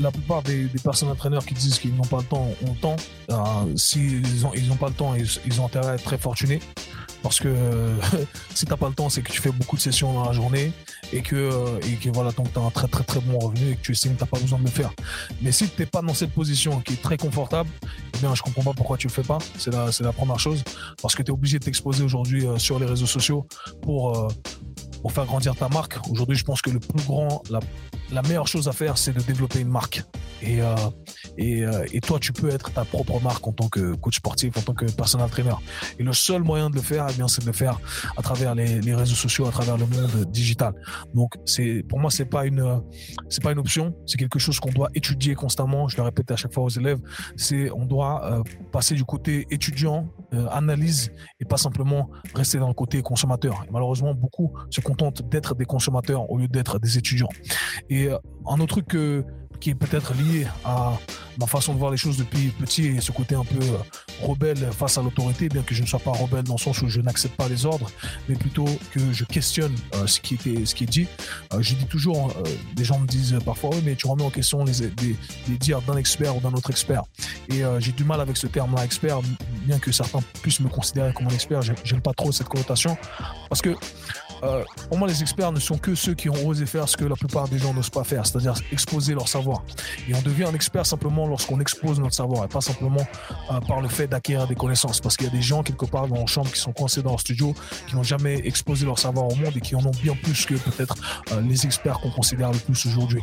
la plupart des, personnes entraîneurs qui disent qu'ils n'ont pas le temps ont le temps. Euh, S'ils n'ont ils ont pas le temps, ils, ont intérêt à être très fortunés. Parce que si tu n'as pas le temps, c'est que tu fais beaucoup de sessions dans la journée et que, euh, et que voilà, donc tu as un très très très bon revenu et que tu estimes que tu n'as pas besoin de le faire. Mais si tu n'es pas dans cette position qui est très confortable, eh bien, je comprends pas pourquoi tu le fais pas. C'est la, la première chose. Parce que tu es obligé de t'exposer aujourd'hui euh, sur les réseaux sociaux pour, pour faire grandir ta marque. Aujourd'hui, je pense que le plus grand, la meilleure chose à faire, c'est de développer une marque. Et, euh, et, euh, et, toi, tu peux être ta propre marque en tant que coach sportif, en tant que personnel trainer. Et le seul moyen de le faire, eh bien, c'est de le faire à travers les, les, réseaux sociaux, à travers le monde digital. Donc, c'est pour moi, c'est pas une, c'est pas une option. C'est quelque chose qu'on doit étudier constamment. Je le répète à chaque fois aux élèves. C'est, on doit euh, passer du côté étudiant, euh, analyse, et pas simplement rester dans le côté consommateur. Malheureusement, beaucoup se contentent d'être des consommateurs au lieu d'être des étudiants. Euh, un autre truc qui est peut-être lié à ma façon de voir les choses depuis petit et ce côté un peu euh, rebelle face à l'autorité, bien que je ne sois pas rebelle dans le sens où je n'accepte pas les ordres, mais plutôt que je questionne euh, ce, qui est dit. Je dis toujours, euh, des gens me disent parfois, oui, mais tu remets en question les, dires d'un expert ou d'un autre expert. Et j'ai du mal avec ce terme-là, expert, bien que certains puissent me considérer comme un expert, j'aime pas trop cette connotation, parce que euh, pour moi, les experts ne sont que ceux qui ont osé faire ce que la plupart des gens n'osent pas faire, c'est-à-dire exposer leur savoir. Et on devient un expert simplement lorsqu'on expose notre savoir et pas simplement euh, par le fait d'acquérir des connaissances. Parce qu'il y a des gens quelque part dans leur chambre qui sont coincés dans leur studio, qui n'ont jamais exposé leur savoir au monde et qui en ont bien plus que peut-être euh, les experts qu'on considère le plus aujourd'hui.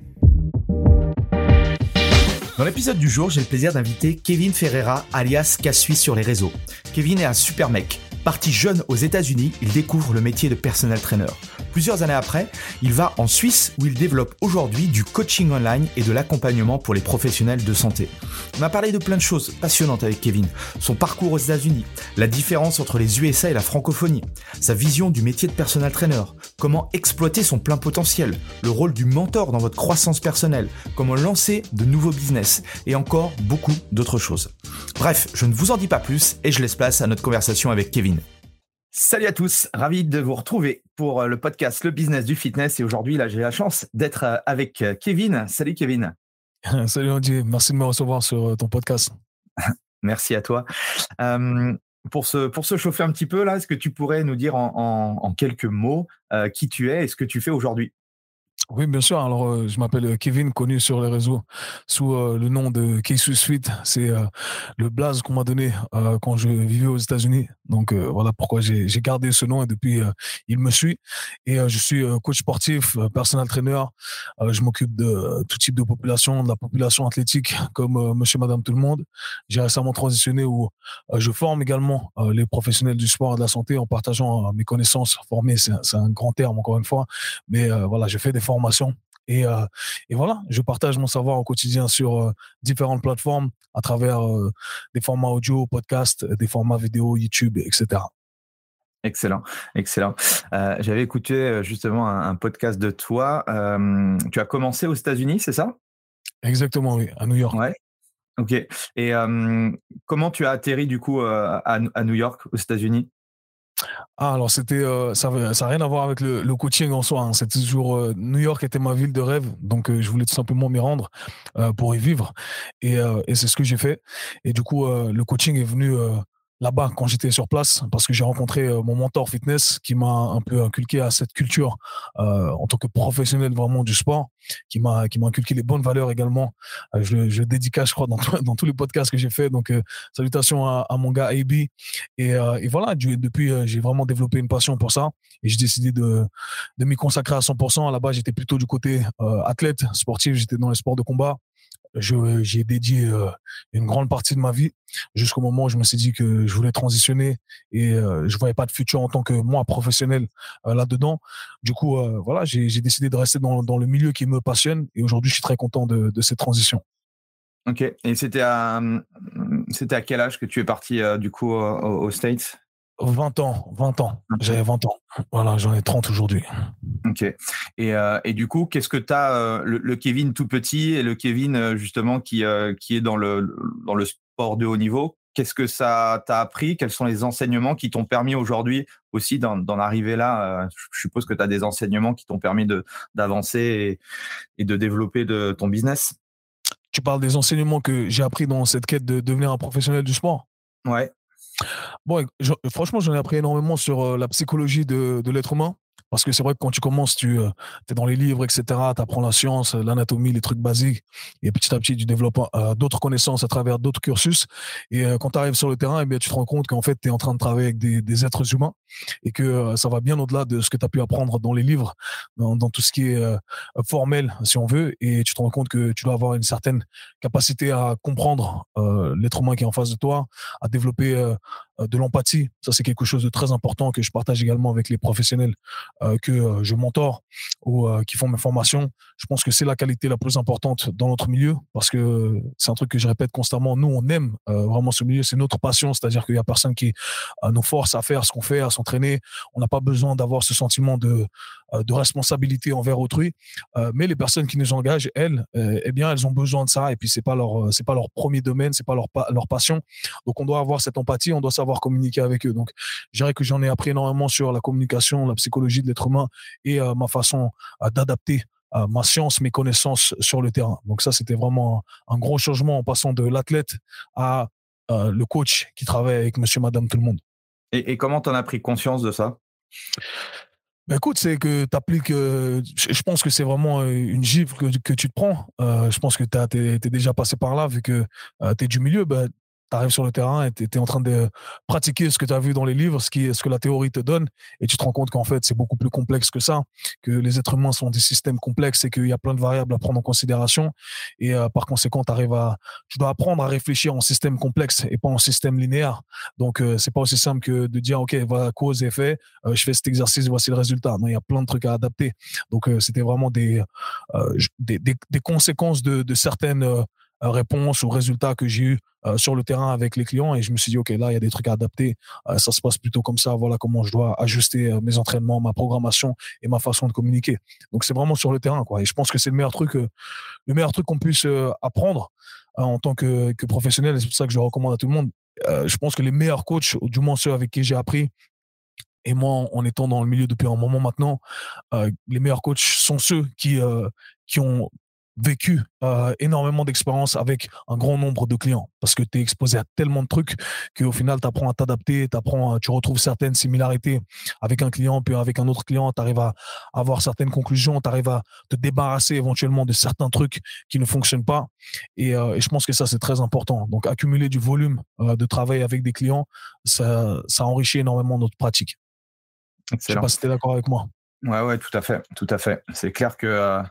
Dans l'épisode du jour, j'ai le plaisir d'inviter Kevin Ferreira, alias Cassui sur les réseaux. Kevin est un super mec. Parti jeune aux États-Unis, il découvre le métier de personnel trainer. Plusieurs années après, il va en Suisse où il développe aujourd'hui du coaching online et de l'accompagnement pour les professionnels de santé. On a parlé de plein de choses passionnantes avec Kevin. Son parcours aux États-Unis, la différence entre les USA et la francophonie, sa vision du métier de personnel trainer, comment exploiter son plein potentiel, le rôle du mentor dans votre croissance personnelle, comment lancer de nouveaux business et encore beaucoup d'autres choses. Bref, je ne vous en dis pas plus et je laisse place à notre conversation avec Kevin. Salut à tous, ravi de vous retrouver pour le podcast Le Business du Fitness. Et aujourd'hui, là, j'ai la chance d'être avec Kevin. Salut Kevin. Salut Andy, merci de me recevoir sur ton podcast. merci à toi. Euh, pour, se, pour se chauffer un petit peu, là, est-ce que tu pourrais nous dire en, en, en quelques mots euh, qui tu es et ce que tu fais aujourd'hui? Oui, bien sûr. Alors, euh, je m'appelle Kevin, connu sur les réseaux sous euh, le nom de Kesu Suite. C'est euh, le blaze qu'on m'a donné quand je vivais aux États-Unis. Donc, voilà pourquoi j'ai gardé ce nom et depuis, il me suit. Et je suis coach sportif, personnel trainer. je m'occupe de tout type de population, de la population athlétique, comme monsieur, madame, tout le monde. J'ai récemment transitionné où je forme également les professionnels du sport et de la santé en partageant mes connaissances. Former, c'est un grand terme, encore une fois. Mais voilà, je fais des Et, euh, et, voilà, je partage mon savoir au quotidien sur euh, différentes plateformes à travers euh, des formats audio, podcasts, des formats vidéo, YouTube, etc. Excellent, excellent. J'avais écouté justement un, un, podcast de toi. Tu as commencé aux États-Unis, c'est ça? Exactement, oui, à New York. Ouais. Ok. Et comment tu as atterri du coup à, à New York, aux États-Unis? Ah, alors c'était euh, ça n'a rien à voir avec le, coaching en soi. Hein. C'était toujours euh, New York était ma ville de rêve, donc euh, je voulais tout simplement m'y rendre pour y vivre, et c'est ce que j'ai fait. Et du coup, le coaching est venu là-bas quand j'étais sur place parce que j'ai rencontré euh, mon mentor fitness qui m'a un peu inculqué à cette culture euh, en tant que professionnel vraiment du sport, qui m'a qui m'a inculqué les bonnes valeurs également. Euh, je, je dédicace, je crois, dans, dans tous les podcasts que j'ai fait. Donc salutations à, à, mon gars AB et, et voilà. Depuis, j'ai vraiment développé une passion pour ça et j'ai décidé de de m'y consacrer à 100%. À la base, j'étais plutôt du côté athlète sportif, j'étais dans les sports de combat j'ai dédié euh, une grande partie de ma vie jusqu'au moment où je me suis dit que je voulais transitionner et euh, je voyais pas de futur en tant que moi professionnel euh, là-dedans. Du coup, voilà, j'ai décidé de rester dans, le milieu qui me passionne et aujourd'hui, je suis très content de, cette transition. Ok. Et c'était à, c'était à quel âge que tu es parti du coup aux States? 20 ans, 20 ans. J'avais 20 ans. Voilà, j'en ai 30 aujourd'hui. Ok. Et, euh, et, du coup, qu'est-ce que tu as, euh, le, Kevin tout petit et le Kevin euh, justement qui, qui est dans le, dans le sport de haut niveau, qu'est-ce que ça t'a appris? Quels sont les enseignements qui t'ont permis aujourd'hui aussi d'en arriver là? Je suppose que tu as des enseignements qui t'ont permis d'avancer et, et de développer de, ton business. Tu parles des enseignements que j'ai appris dans cette quête de devenir un professionnel du sport? Ouais. Bon, franchement, j'en ai appris énormément sur euh, la psychologie de, de l'être humain. Parce que c'est vrai que quand tu commences, tu euh, es dans les livres, etc., tu apprends la science, l'anatomie, les trucs basiques, et petit à petit, tu développes euh, d'autres connaissances à travers d'autres cursus. Et quand tu arrives sur le terrain, eh bien, tu te rends compte qu'en fait, tu es en train de travailler avec des, êtres humains et que ça va bien au-delà de ce que tu as pu apprendre dans les livres, dans, tout ce qui est formel, si on veut. Et tu te rends compte que tu dois avoir une certaine capacité à comprendre l'être humain qui est en face de toi, à développer euh, de l'empathie. Ça, c'est quelque chose de très important que je partage également avec les professionnels euh, que euh, je mentor ou qui font mes formations. Je pense que c'est la qualité la plus importante dans notre milieu parce que c'est un truc que je répète constamment. Nous, on aime vraiment ce milieu. C'est notre passion. C'est-à-dire qu'il y a personne qui nous force à faire ce qu'on fait, à s'entraîner. On n'a pas besoin d'avoir ce sentiment de, responsabilité envers autrui. mais les personnes qui nous engagent, elles, eh bien, elles ont besoin de ça. Et puis, c'est pas pas leur premier domaine, c'est pas leur, leur passion. Donc, on doit avoir cette empathie. On doit savoir communiquer avec eux. Donc, je dirais que j'en ai appris énormément sur la communication, la psychologie de l'être humain et euh, ma façon euh, d'adapter euh, ma science, mes connaissances sur le terrain. Donc ça, c'était vraiment un, gros changement en passant de l'athlète à le coach qui travaille avec monsieur, madame, tout le monde. Et, comment tu en as pris conscience de ça? Ben écoute, c'est que tu appliques. je pense que c'est vraiment une gifle que, que, tu te prends. je pense que tu es, déjà passé par là, vu que tu es du milieu. Ben, tu arrives sur le terrain et tu es en train de pratiquer ce que tu as vu dans les livres, ce, qui, ce que la théorie te donne, et tu te rends compte qu'en fait, c'est beaucoup plus complexe que ça, que les êtres humains sont des systèmes complexes et qu'il y a plein de variables à prendre en considération. Et euh, par conséquent, arrives à, tu dois apprendre à réfléchir en système complexe et pas en système linéaire. Donc, euh, c'est pas aussi simple que de dire, OK, voilà, cause et effet, euh, je fais cet exercice, voici le résultat. Non, il y a plein de trucs à adapter. Donc, c'était vraiment des, des, des, conséquences de, de certaines réponses ou résultats que j'ai eu euh, sur le terrain avec les clients et je me suis dit ok là il y a des trucs à adapter. Euh, ça se passe plutôt comme ça. Voilà comment je dois ajuster euh, mes entraînements ma programmation et ma façon de communiquer. Donc c'est vraiment sur le terrain quoi. Et je pense que c'est le meilleur truc le meilleur truc qu'on puisse apprendre en tant que, que professionnel. C'est pour ça que je recommande à tout le monde. Je pense que les meilleurs coachs du moins ceux avec qui j'ai appris et moi, en étant dans le milieu depuis un moment maintenant, les meilleurs coachs sont ceux qui, qui ont vécu euh, énormément d'expérience avec un grand nombre de clients parce que tu es exposé à tellement de trucs qu'au final, tu apprends à t'adapter, tu retrouves certaines similarités avec un client, puis avec un autre client, tu arrives à avoir certaines conclusions, tu arrives à te débarrasser éventuellement de certains trucs qui ne fonctionnent pas. Et, euh, et je pense que ça, c'est très important. Donc, accumuler du volume euh, de travail avec des clients, ça, ça enrichit énormément notre pratique. Je sais pas si tu es d'accord avec moi. Ouais, ouais, tout à fait, tout à fait. C'est clair que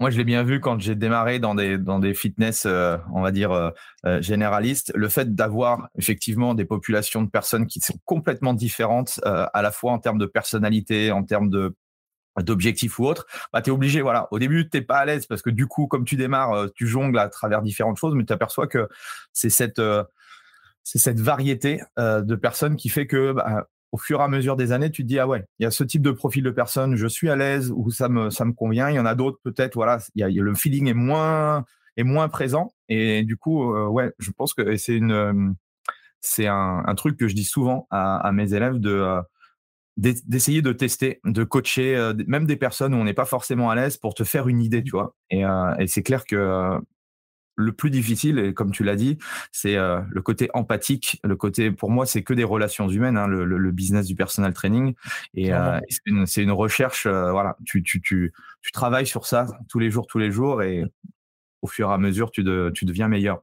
moi, je l'ai bien vu quand j'ai démarré dans des, dans des fitness, euh, on va dire, euh, euh, généralistes. Le fait d'avoir effectivement des populations de personnes qui sont complètement différentes, à la fois en termes de personnalité, en termes de d'objectifs ou autres, bah, tu es obligé, voilà. Au début, tu n'es pas à l'aise parce que du coup, comme tu démarres, tu jongles à travers différentes choses, mais tu aperçois que c'est cette, c'est cette variété de personnes qui fait que bah, au fur et à mesure des années, tu te dis ah ouais, il y a ce type de profil de personne, je suis à l'aise ou ça me ça me convient. Il y en a d'autres peut-être, voilà, il y a, le feeling est moins est moins présent et du coup euh, ouais, je pense que c'est une euh, c'est un, un, truc que je dis souvent à, à mes élèves de euh, d'essayer de tester, de coacher même des personnes où on n'est pas forcément à l'aise pour te faire une idée, tu vois. Et, et c'est clair que le plus difficile, et comme tu l'as dit, c'est euh, le côté empathique. Le côté, pour moi, c'est que des relations humaines, hein, le, le, business du personal training. Et euh, c'est une, une, recherche, euh, voilà, tu, tu, tu, tu, travailles sur ça tous les jours, tous les jours, et au fur et à mesure, tu, de, tu deviens meilleur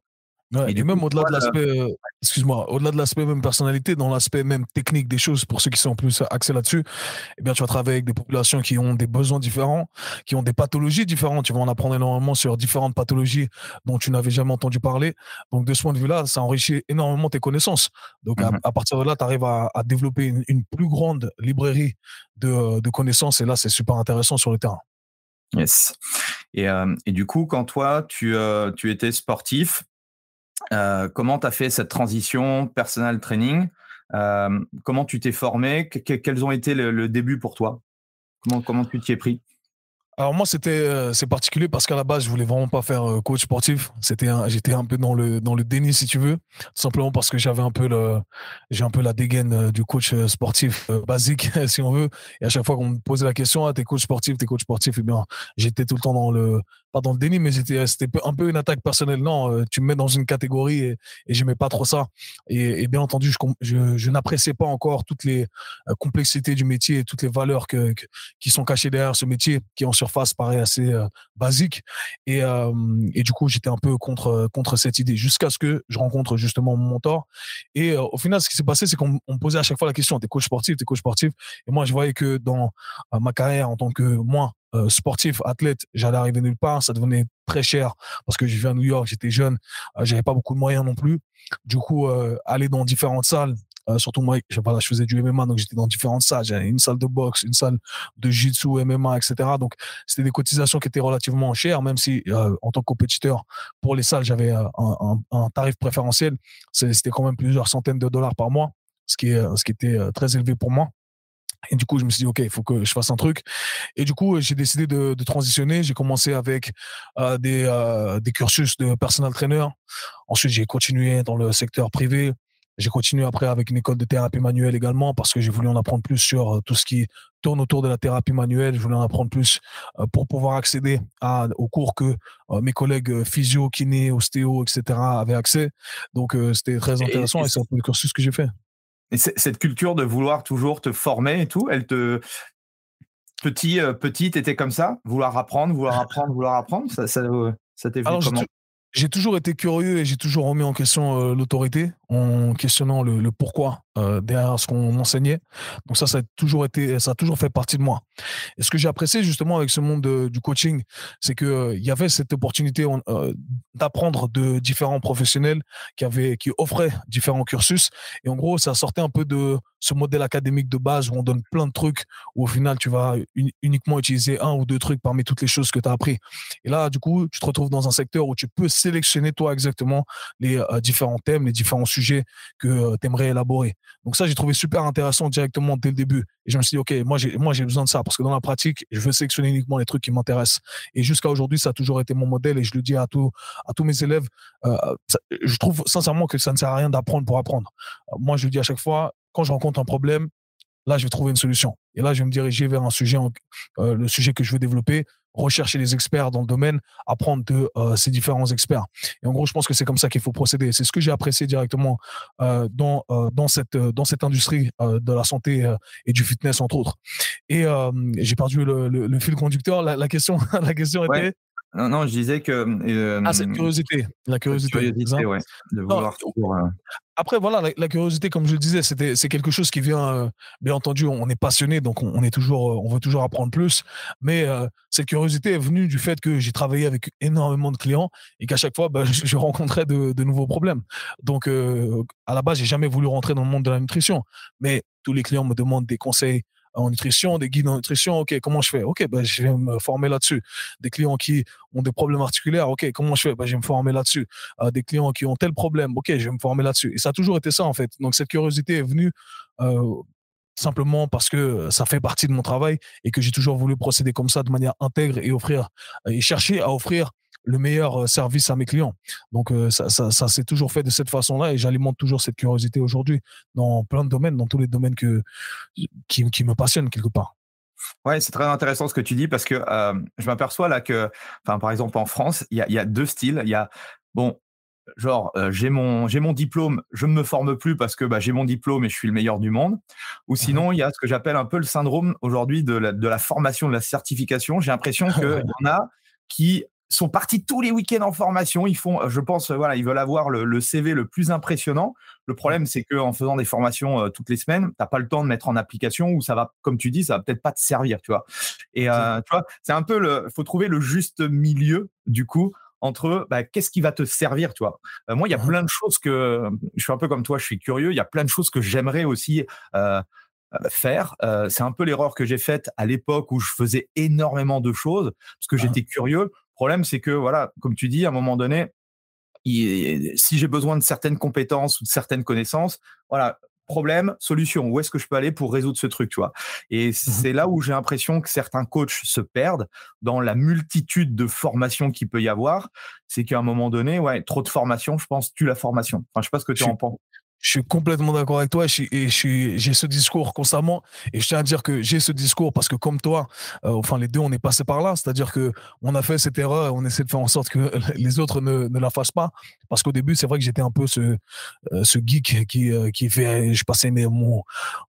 et, même au-delà de l'aspect, euh, excuse-moi, au-delà de l'aspect même personnalité, dans l'aspect même technique des choses, pour ceux qui sont plus axés là-dessus, eh bien, tu vas travailler avec des populations qui ont des besoins différents, qui ont des pathologies différentes. Tu vas en apprendre énormément sur différentes pathologies dont tu n'avais jamais entendu parler. Donc, de ce point de vue-là, ça enrichit énormément tes connaissances. Donc, à, mmh partir de là, tu arrives à, développer une, plus grande librairie de, de connaissances. Et là, c'est super intéressant sur le terrain. Yes. Et, euh, et, du coup, quand toi, tu, euh, tu étais sportif, euh, comment tu as fait cette transition personal training? Euh, Comment tu t'es formé? Quels ont été le, début pour toi? Comment, tu t'y es pris? Alors moi c'était euh, c'est particulier parce qu'à la base je voulais vraiment pas faire coach sportif. C'était j'étais un peu dans le déni si tu veux, simplement parce que j'avais un peu la dégaine du coach sportif basique si on veut. Et à chaque fois qu'on me posait la question ah t'es coach sportif t'es coach sportif et eh bien j'étais tout le temps dans le pas dans le déni mais c'était c'était un peu une attaque personnelle. Non tu me mets dans une catégorie et, et j'aimais pas trop ça. Et, bien entendu je je, je n'appréciais pas encore toutes les complexités du métier et toutes les valeurs que, qui sont cachées derrière ce métier qui en surface paraît assez euh, basique. Et, euh, et, du coup, j'étais un peu contre, contre cette idée jusqu'à ce que je rencontre justement mon mentor. Et euh, au final, ce qui s'est passé, c'est qu'on me posait à chaque fois la question, t'es coach sportif, t'es coach sportif? Et moi, je voyais que dans ma carrière en tant que moi, sportif, athlète, j'allais arriver nulle part, ça devenait très cher parce que je vivais à New York, j'étais jeune, j'avais pas beaucoup de moyens non plus. Du coup, aller dans différentes salles, euh, surtout moi, je, je faisais du MMA, donc j'étais dans différentes salles. J'avais une salle de boxe, une salle de jiu-jitsu, MMA, etc. Donc c'était des cotisations qui étaient relativement chères, même si euh, en tant que compétiteur, pour les salles, j'avais euh, un, un, tarif préférentiel. C'était quand même plusieurs centaines de dollars par mois, ce qui, est, ce qui était très élevé pour moi. Et du coup, je me suis dit, OK, il faut que je fasse un truc. Et du coup, j'ai décidé de, de transitionner. J'ai commencé avec des, des cursus de personal trainer. Ensuite, j'ai continué dans le secteur privé. J'ai continué après avec une école de thérapie manuelle également parce que j'ai voulu en apprendre plus sur euh, tout ce qui tourne autour de la thérapie manuelle. Je voulais en apprendre plus euh, pour pouvoir accéder à, aux cours que euh, mes collègues physio, kiné, ostéo, etc. avaient accès. Donc c'était très intéressant et, c'est un peu le cursus que j'ai fait. Et cette culture de vouloir toujours te former et tout, elle te petit petit était comme ça, vouloir apprendre, vouloir apprendre, vouloir apprendre, ça ça, ça t'est venu comment? j'ai toujours été curieux et j'ai toujours remis en question l'autorité en questionnant le, pourquoi euh, derrière ce qu'on enseignait. Donc ça, ça a toujours été, ça a toujours fait partie de moi. Et ce que j'ai apprécié justement avec ce monde du coaching, c'est que euh, il y avait cette opportunité euh, d'apprendre de différents professionnels qui avaient, qui offraient différents cursus. Et en gros, ça sortait un peu de ce modèle académique de base où on donne plein de trucs, où au final, tu vas uniquement utiliser un ou deux trucs parmi toutes les choses que tu as appris. Et là, du coup, tu te retrouves dans un secteur où tu peux sélectionner toi exactement les différents thèmes, les différents sujets que euh, tu aimerais élaborer. Donc ça, j'ai trouvé super intéressant directement dès le début. Et je me suis dit, OK, moi, j'ai, moi, j'ai besoin de ça parce que dans la pratique, je veux sélectionner uniquement les trucs qui m'intéressent. Et jusqu'à aujourd'hui, ça a toujours été mon modèle et je le dis à, tout, à tous mes élèves. Euh, je trouve sincèrement que ça ne sert à rien d'apprendre pour apprendre. Euh, moi, je le dis à chaque fois, quand je rencontre un problème, là, je vais trouver une solution. Et là, je vais me diriger vers un sujet, le sujet que je veux développer rechercher les experts dans le domaine, apprendre de euh, ces différents experts. Et en gros, je pense que c'est comme ça qu'il faut procéder. C'est ce que j'ai apprécié directement euh, dans, euh, dans, cette, dans cette industrie de la santé et du fitness, entre autres. Et j'ai perdu le, le, fil conducteur. La, question, la question était... Non, non, je disais que. ah, cette curiosité. La curiosité. curiosité ouais, de vouloir après, voilà, la, curiosité, comme je le disais, c'est quelque chose qui vient, euh, bien entendu, on est passionné, donc on, est toujours, euh, on veut toujours apprendre plus. Mais euh, cette curiosité est venue du fait que j'ai travaillé avec énormément de clients et qu'à chaque fois, bah, je, rencontrais de, de, nouveaux problèmes. Donc, à la base, j'ai jamais voulu rentrer dans le monde de la nutrition, mais tous les clients me demandent des conseils en nutrition, des guides en nutrition. OK, comment je fais? OK, ben, je vais me former là-dessus. Des clients qui ont des problèmes articulaires. OK, comment je fais? Ben, Je vais me former là-dessus. Euh, des clients qui ont tel problème. OK, je vais me former là-dessus. Et ça a toujours été ça, en fait. Donc, cette curiosité est venue euh, simplement parce que ça fait partie de mon travail et que j'ai toujours voulu procéder comme ça de manière intègre et offrir et chercher à offrir le meilleur service à mes clients. Donc ça, ça, ça s'est toujours fait de cette façon-là et j'alimente toujours cette curiosité aujourd'hui dans plein de domaines, dans tous les domaines que, qui, qui me passionnent quelque part. Ouais, c'est très intéressant ce que tu dis parce que euh, je m'aperçois là que, enfin, par exemple en France, il y a, y a, deux styles. Il y a bon, genre euh, j'ai mon mon diplôme, je ne me forme plus parce que bah, j'ai mon diplôme et je suis le meilleur du monde. Ou mmh sinon, il y a ce que j'appelle un peu le syndrome aujourd'hui de la, de la formation, de la certification. J'ai l'impression qu'il y en a qui sont partis tous les week-ends en formation. Ils font, je pense, voilà, ils veulent avoir le, CV le plus impressionnant. Le problème, c'est qu'en faisant des formations euh, toutes les semaines, tu n'as pas le temps de mettre en application ou ça va, comme tu dis, ça va peut-être pas te servir, tu vois. Et euh, tu vois, c'est un peu le, faut trouver le juste milieu du coup entre bah, qu'est-ce qui va te servir, tu vois. Euh, moi, il y a mmh plein de choses que je suis un peu comme toi, je suis curieux. Il y a plein de choses que j'aimerais aussi faire. c'est un peu l'erreur que j'ai faite à l'époque où je faisais énormément de choses parce que mmh j'étais curieux. Le problème, c'est que voilà, comme tu dis, à un moment donné, si j'ai besoin de certaines compétences ou de certaines connaissances, voilà, problème, solution. Où est-ce que je peux aller pour résoudre ce truc, tu vois? Et mmh c'est là où j'ai l'impression que certains coachs se perdent dans la multitude de formations qu'il peut y avoir. C'est qu'à un moment donné, ouais, trop de formations, je pense, tue la formation. Enfin, je sais pas ce que tu en penses. Je suis complètement d'accord avec toi et j'ai ce discours constamment. Et je tiens à dire que j'ai ce discours parce que comme toi, euh, enfin les deux, on est passé par là. C'est-à-dire que on a fait cette erreur, on essaie de faire en sorte que les autres ne, ne la fassent pas. Parce qu'au début, c'est vrai que j'étais un peu ce, euh, ce geek qui, euh, qui fait, je passais mon,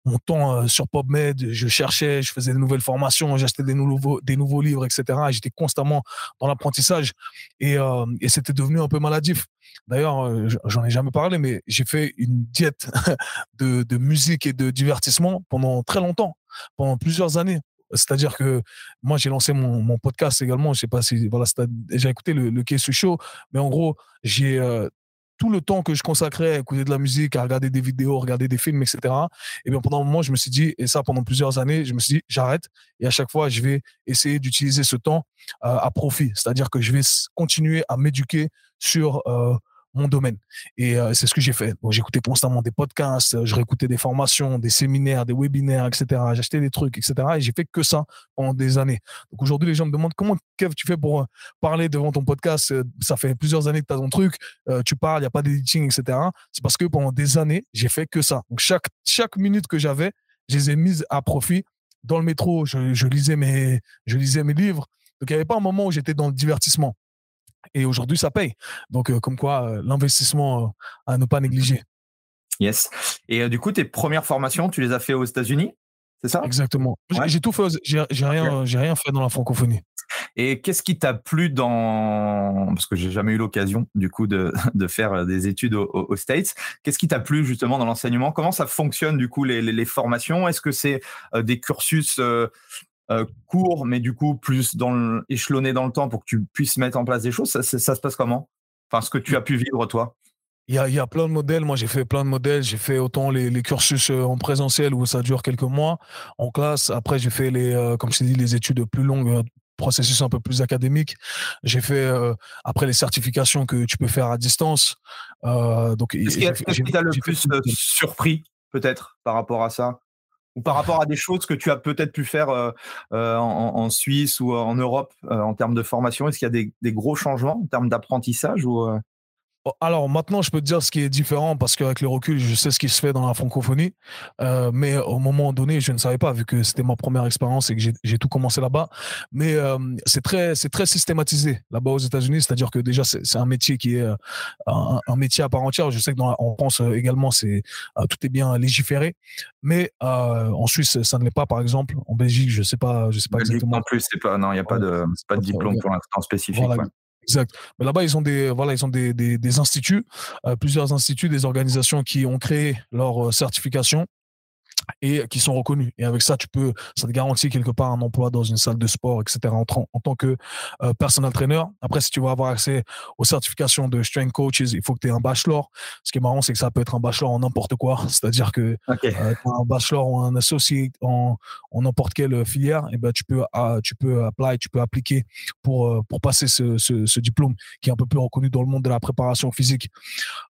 mon temps sur PubMed, je cherchais, je faisais de nouvelles formations, j'achetais des nouveaux, des nouveaux livres, etc. Et j'étais constamment dans l'apprentissage et, et c'était devenu un peu maladif. D'ailleurs, j'en ai jamais parlé, mais j'ai fait une diète de, musique et de divertissement pendant très longtemps, pendant plusieurs années. C'est-à-dire que moi, j'ai lancé mon, podcast également. Je sais pas si voilà, déjà écouté le, le Show, mais en gros, j'ai tout le temps que je consacrais à écouter de la musique, à regarder des vidéos, regarder des films, etc. Et bien pendant un moment, je me suis dit, et ça pendant plusieurs années, je me suis dit, j'arrête. Et à chaque fois, je vais essayer d'utiliser ce temps à profit. C'est-à-dire que je vais continuer à m'éduquer sur mon domaine. Et euh, c'est ce que j'ai fait. J'écoutais constamment des podcasts, euh, je réécoutais des formations, des séminaires, des webinaires, etc. J'achetais des trucs, etc. Et j'ai fait que ça pendant des années. Donc aujourd'hui, les gens me demandent comment, Kev, tu fais pour euh, parler devant ton podcast? Ça fait plusieurs années que tu as ton truc, tu parles, il n'y a pas d'éditing, etc. C'est parce que pendant des années, j'ai fait que ça. Donc chaque, chaque minute que j'avais, je les ai mises à profit. Dans le métro, je, je lisais, mes, je lisais mes livres. Donc il n'y avait pas un moment où j'étais dans le divertissement. Et aujourd'hui, ça paye. Donc, euh, comme quoi, euh, l'investissement euh, à ne pas négliger. Yes. Et du coup, tes premières formations, tu les as fait aux États-Unis c'est ça? Exactement. J'ai tout fait. J'ai rien, j'ai rien fait dans la francophonie. Et qu'est-ce qui t'a plu dans parce que j'ai jamais eu l'occasion du coup de, de, faire des études aux, States. Qu'est-ce qui t'a plu justement dans l'enseignement? Comment ça fonctionne du coup les, les, formations? Est-ce que c'est des cursus euh, court, mais du coup plus dans le, échelonné dans le temps pour que tu puisses mettre en place des choses, ça, se passe comment? Enfin, ce que tu as pu vivre toi? Il y, a, il y a, plein de modèles. Moi, j'ai fait plein de modèles. J'ai fait autant les, les, cursus euh, en présentiel où ça dure quelques mois en classe. Après, j'ai fait les, euh, comme je t'ai dit, les études plus longues, processus un peu plus académique. J'ai fait après les certifications que tu peux faire à distance. donc, qu'est-ce qui t'a le plus surpris peut-être par rapport à ça? Ou par rapport à des choses que tu as peut-être pu faire euh, euh, en, Suisse ou en Europe euh, en termes de formation Est-ce qu'il y a des, des, gros changements en termes d'apprentissage ou alors maintenant, je peux te dire ce qui est différent parce qu'avec le recul, je sais ce qui se fait dans la francophonie. Euh, mais au moment donné, je ne savais pas vu que c'était ma première expérience et que j'ai tout commencé là-bas. Mais euh, c'est très, c'est très systématisé là-bas aux États-Unis. C'est-à-dire que déjà, c'est un métier qui est euh, un, métier à part entière. Je sais que dans en France également, c'est tout est bien légiféré. Mais en Suisse, ça ne l'est pas. Par exemple, en Belgique, je sais pas, je sais pas exactement. En plus, c'est pas, non, il n'y a pas de, pas de diplôme pour l'instant spécifique. Exact. Mais là-bas, ils ont des voilà, ils ont des des, des instituts, euh, plusieurs instituts, des organisations qui ont créé leur euh, certification et qui sont reconnus. Et avec ça, tu peux, ça te garantit quelque part un emploi dans une salle de sport, etc. En, en tant que euh, personal trainer. Après, si tu veux avoir accès aux certifications de strength coaches, il faut que tu aies un bachelor. Ce qui est marrant, c'est que ça peut être un bachelor en n'importe quoi. C'est-à-dire que euh, un bachelor ou un associé en, en n'importe quelle filière, et ben tu peux, uh, tu peux apply, tu peux appliquer pour, euh, pour passer ce, ce, ce, diplôme qui est un peu plus reconnu dans le monde de la préparation physique.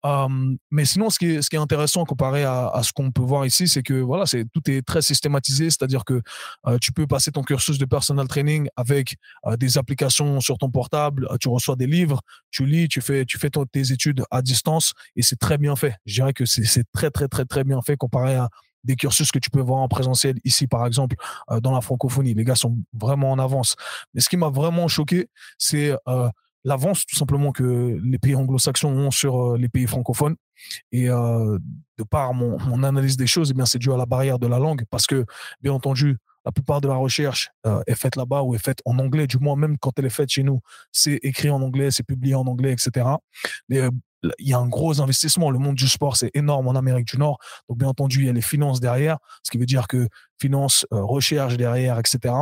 Um, mais sinon, ce qui est, ce qui est intéressant comparé à, à ce qu'on peut voir ici, c'est que voilà, c'est tout est très systématisé, c'est-à-dire que euh, tu peux passer ton cursus de personal training avec euh, des applications sur ton portable, euh, tu reçois des livres, tu lis, tu fais tu fais tes études à distance et c'est très bien fait. Je dirais que c'est très très très très bien fait comparé à des cursus que tu peux voir en présentiel ici par exemple dans la francophonie. Les gars sont vraiment en avance. Mais ce qui m'a vraiment choqué, c'est l'avance tout simplement que les pays anglo-saxons ont sur les pays francophones. Et de par mon, analyse des choses, eh c'est dû à la barrière de la langue parce que, bien entendu, la plupart de la recherche est faite là-bas ou est faite en anglais, du moins même quand elle est faite chez nous, c'est écrit en anglais, c'est publié en anglais, etc. Il y a un gros investissement. Le monde du sport, c'est énorme en Amérique du Nord. Donc, bien entendu, il y a les finances derrière, ce qui veut dire que finance, recherche derrière, etc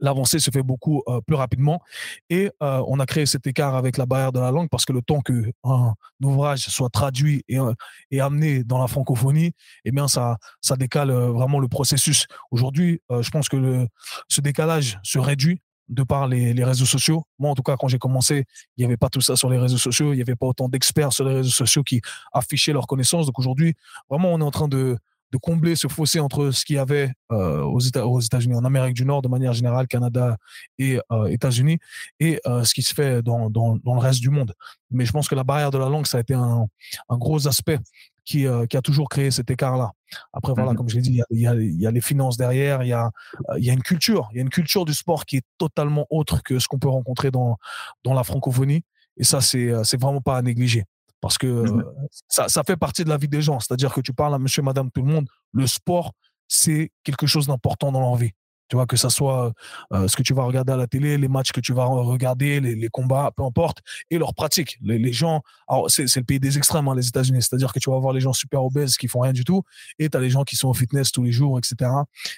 l'avancée se fait beaucoup euh, plus rapidement. Et euh, on a créé cet écart avec la barrière de la langue parce que le temps qu'un ouvrage soit traduit et, euh, et, amené dans la francophonie, eh bien, ça, décale vraiment le processus. Aujourd'hui, je pense que ce décalage se réduit de par les, réseaux sociaux. Moi, en tout cas, quand j'ai commencé, il n'y avait pas tout ça sur les réseaux sociaux. Il n'y avait pas autant d'experts sur les réseaux sociaux qui affichaient leurs connaissances. Donc aujourd'hui, vraiment, on est en train de, de combler ce fossé entre ce qu'il y avait euh, aux, États, aux États-Unis, en Amérique du Nord de manière générale, Canada et euh, États-Unis, et euh, ce qui se fait dans, dans, dans, le reste du monde. Mais je pense que la barrière de la langue, ça a été un, un gros aspect qui, euh, qui, a toujours créé cet écart-là. Après, voilà, mmh comme je l'ai dit, il y, y a, il y a, les finances derrière, il y a, il y a une culture, il y a une culture du sport qui est totalement autre que ce qu'on peut rencontrer dans, dans la francophonie. Et ça, c'est, c'est vraiment pas à négliger parce que mmh ça, ça, fait partie de la vie des gens. C'est-à-dire que tu parles à monsieur, madame, tout le monde, le sport, c'est quelque chose d'important dans leur vie. Tu vois, que ça soit euh, ce que tu vas regarder à la télé, les matchs que tu vas regarder, les, les combats, peu importe, et leur pratique. Les, gens, alors c'est, le pays des extrêmes, hein, les États-Unis. C'est-à-dire que tu vas voir les gens super obèses qui font rien du tout, et tu as les gens qui sont au fitness tous les jours, etc.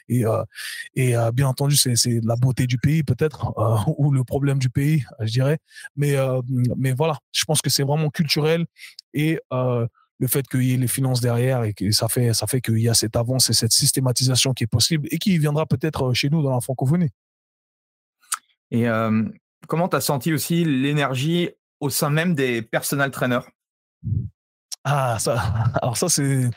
Et, euh, et euh, bien entendu, c'est, la beauté du pays, peut-être, euh, ou le problème du pays, je dirais. Mais, euh, mais voilà, je pense que c'est vraiment culturel et le fait qu'il y ait les finances derrière et que ça fait, ça fait qu'il y a cette avance et cette systématisation qui est possible et qui viendra peut-être euh, chez nous dans la francophonie. Et euh, comment tu as senti aussi l'énergie au sein même des personal trainers? Ah, ça, alors ça, c'est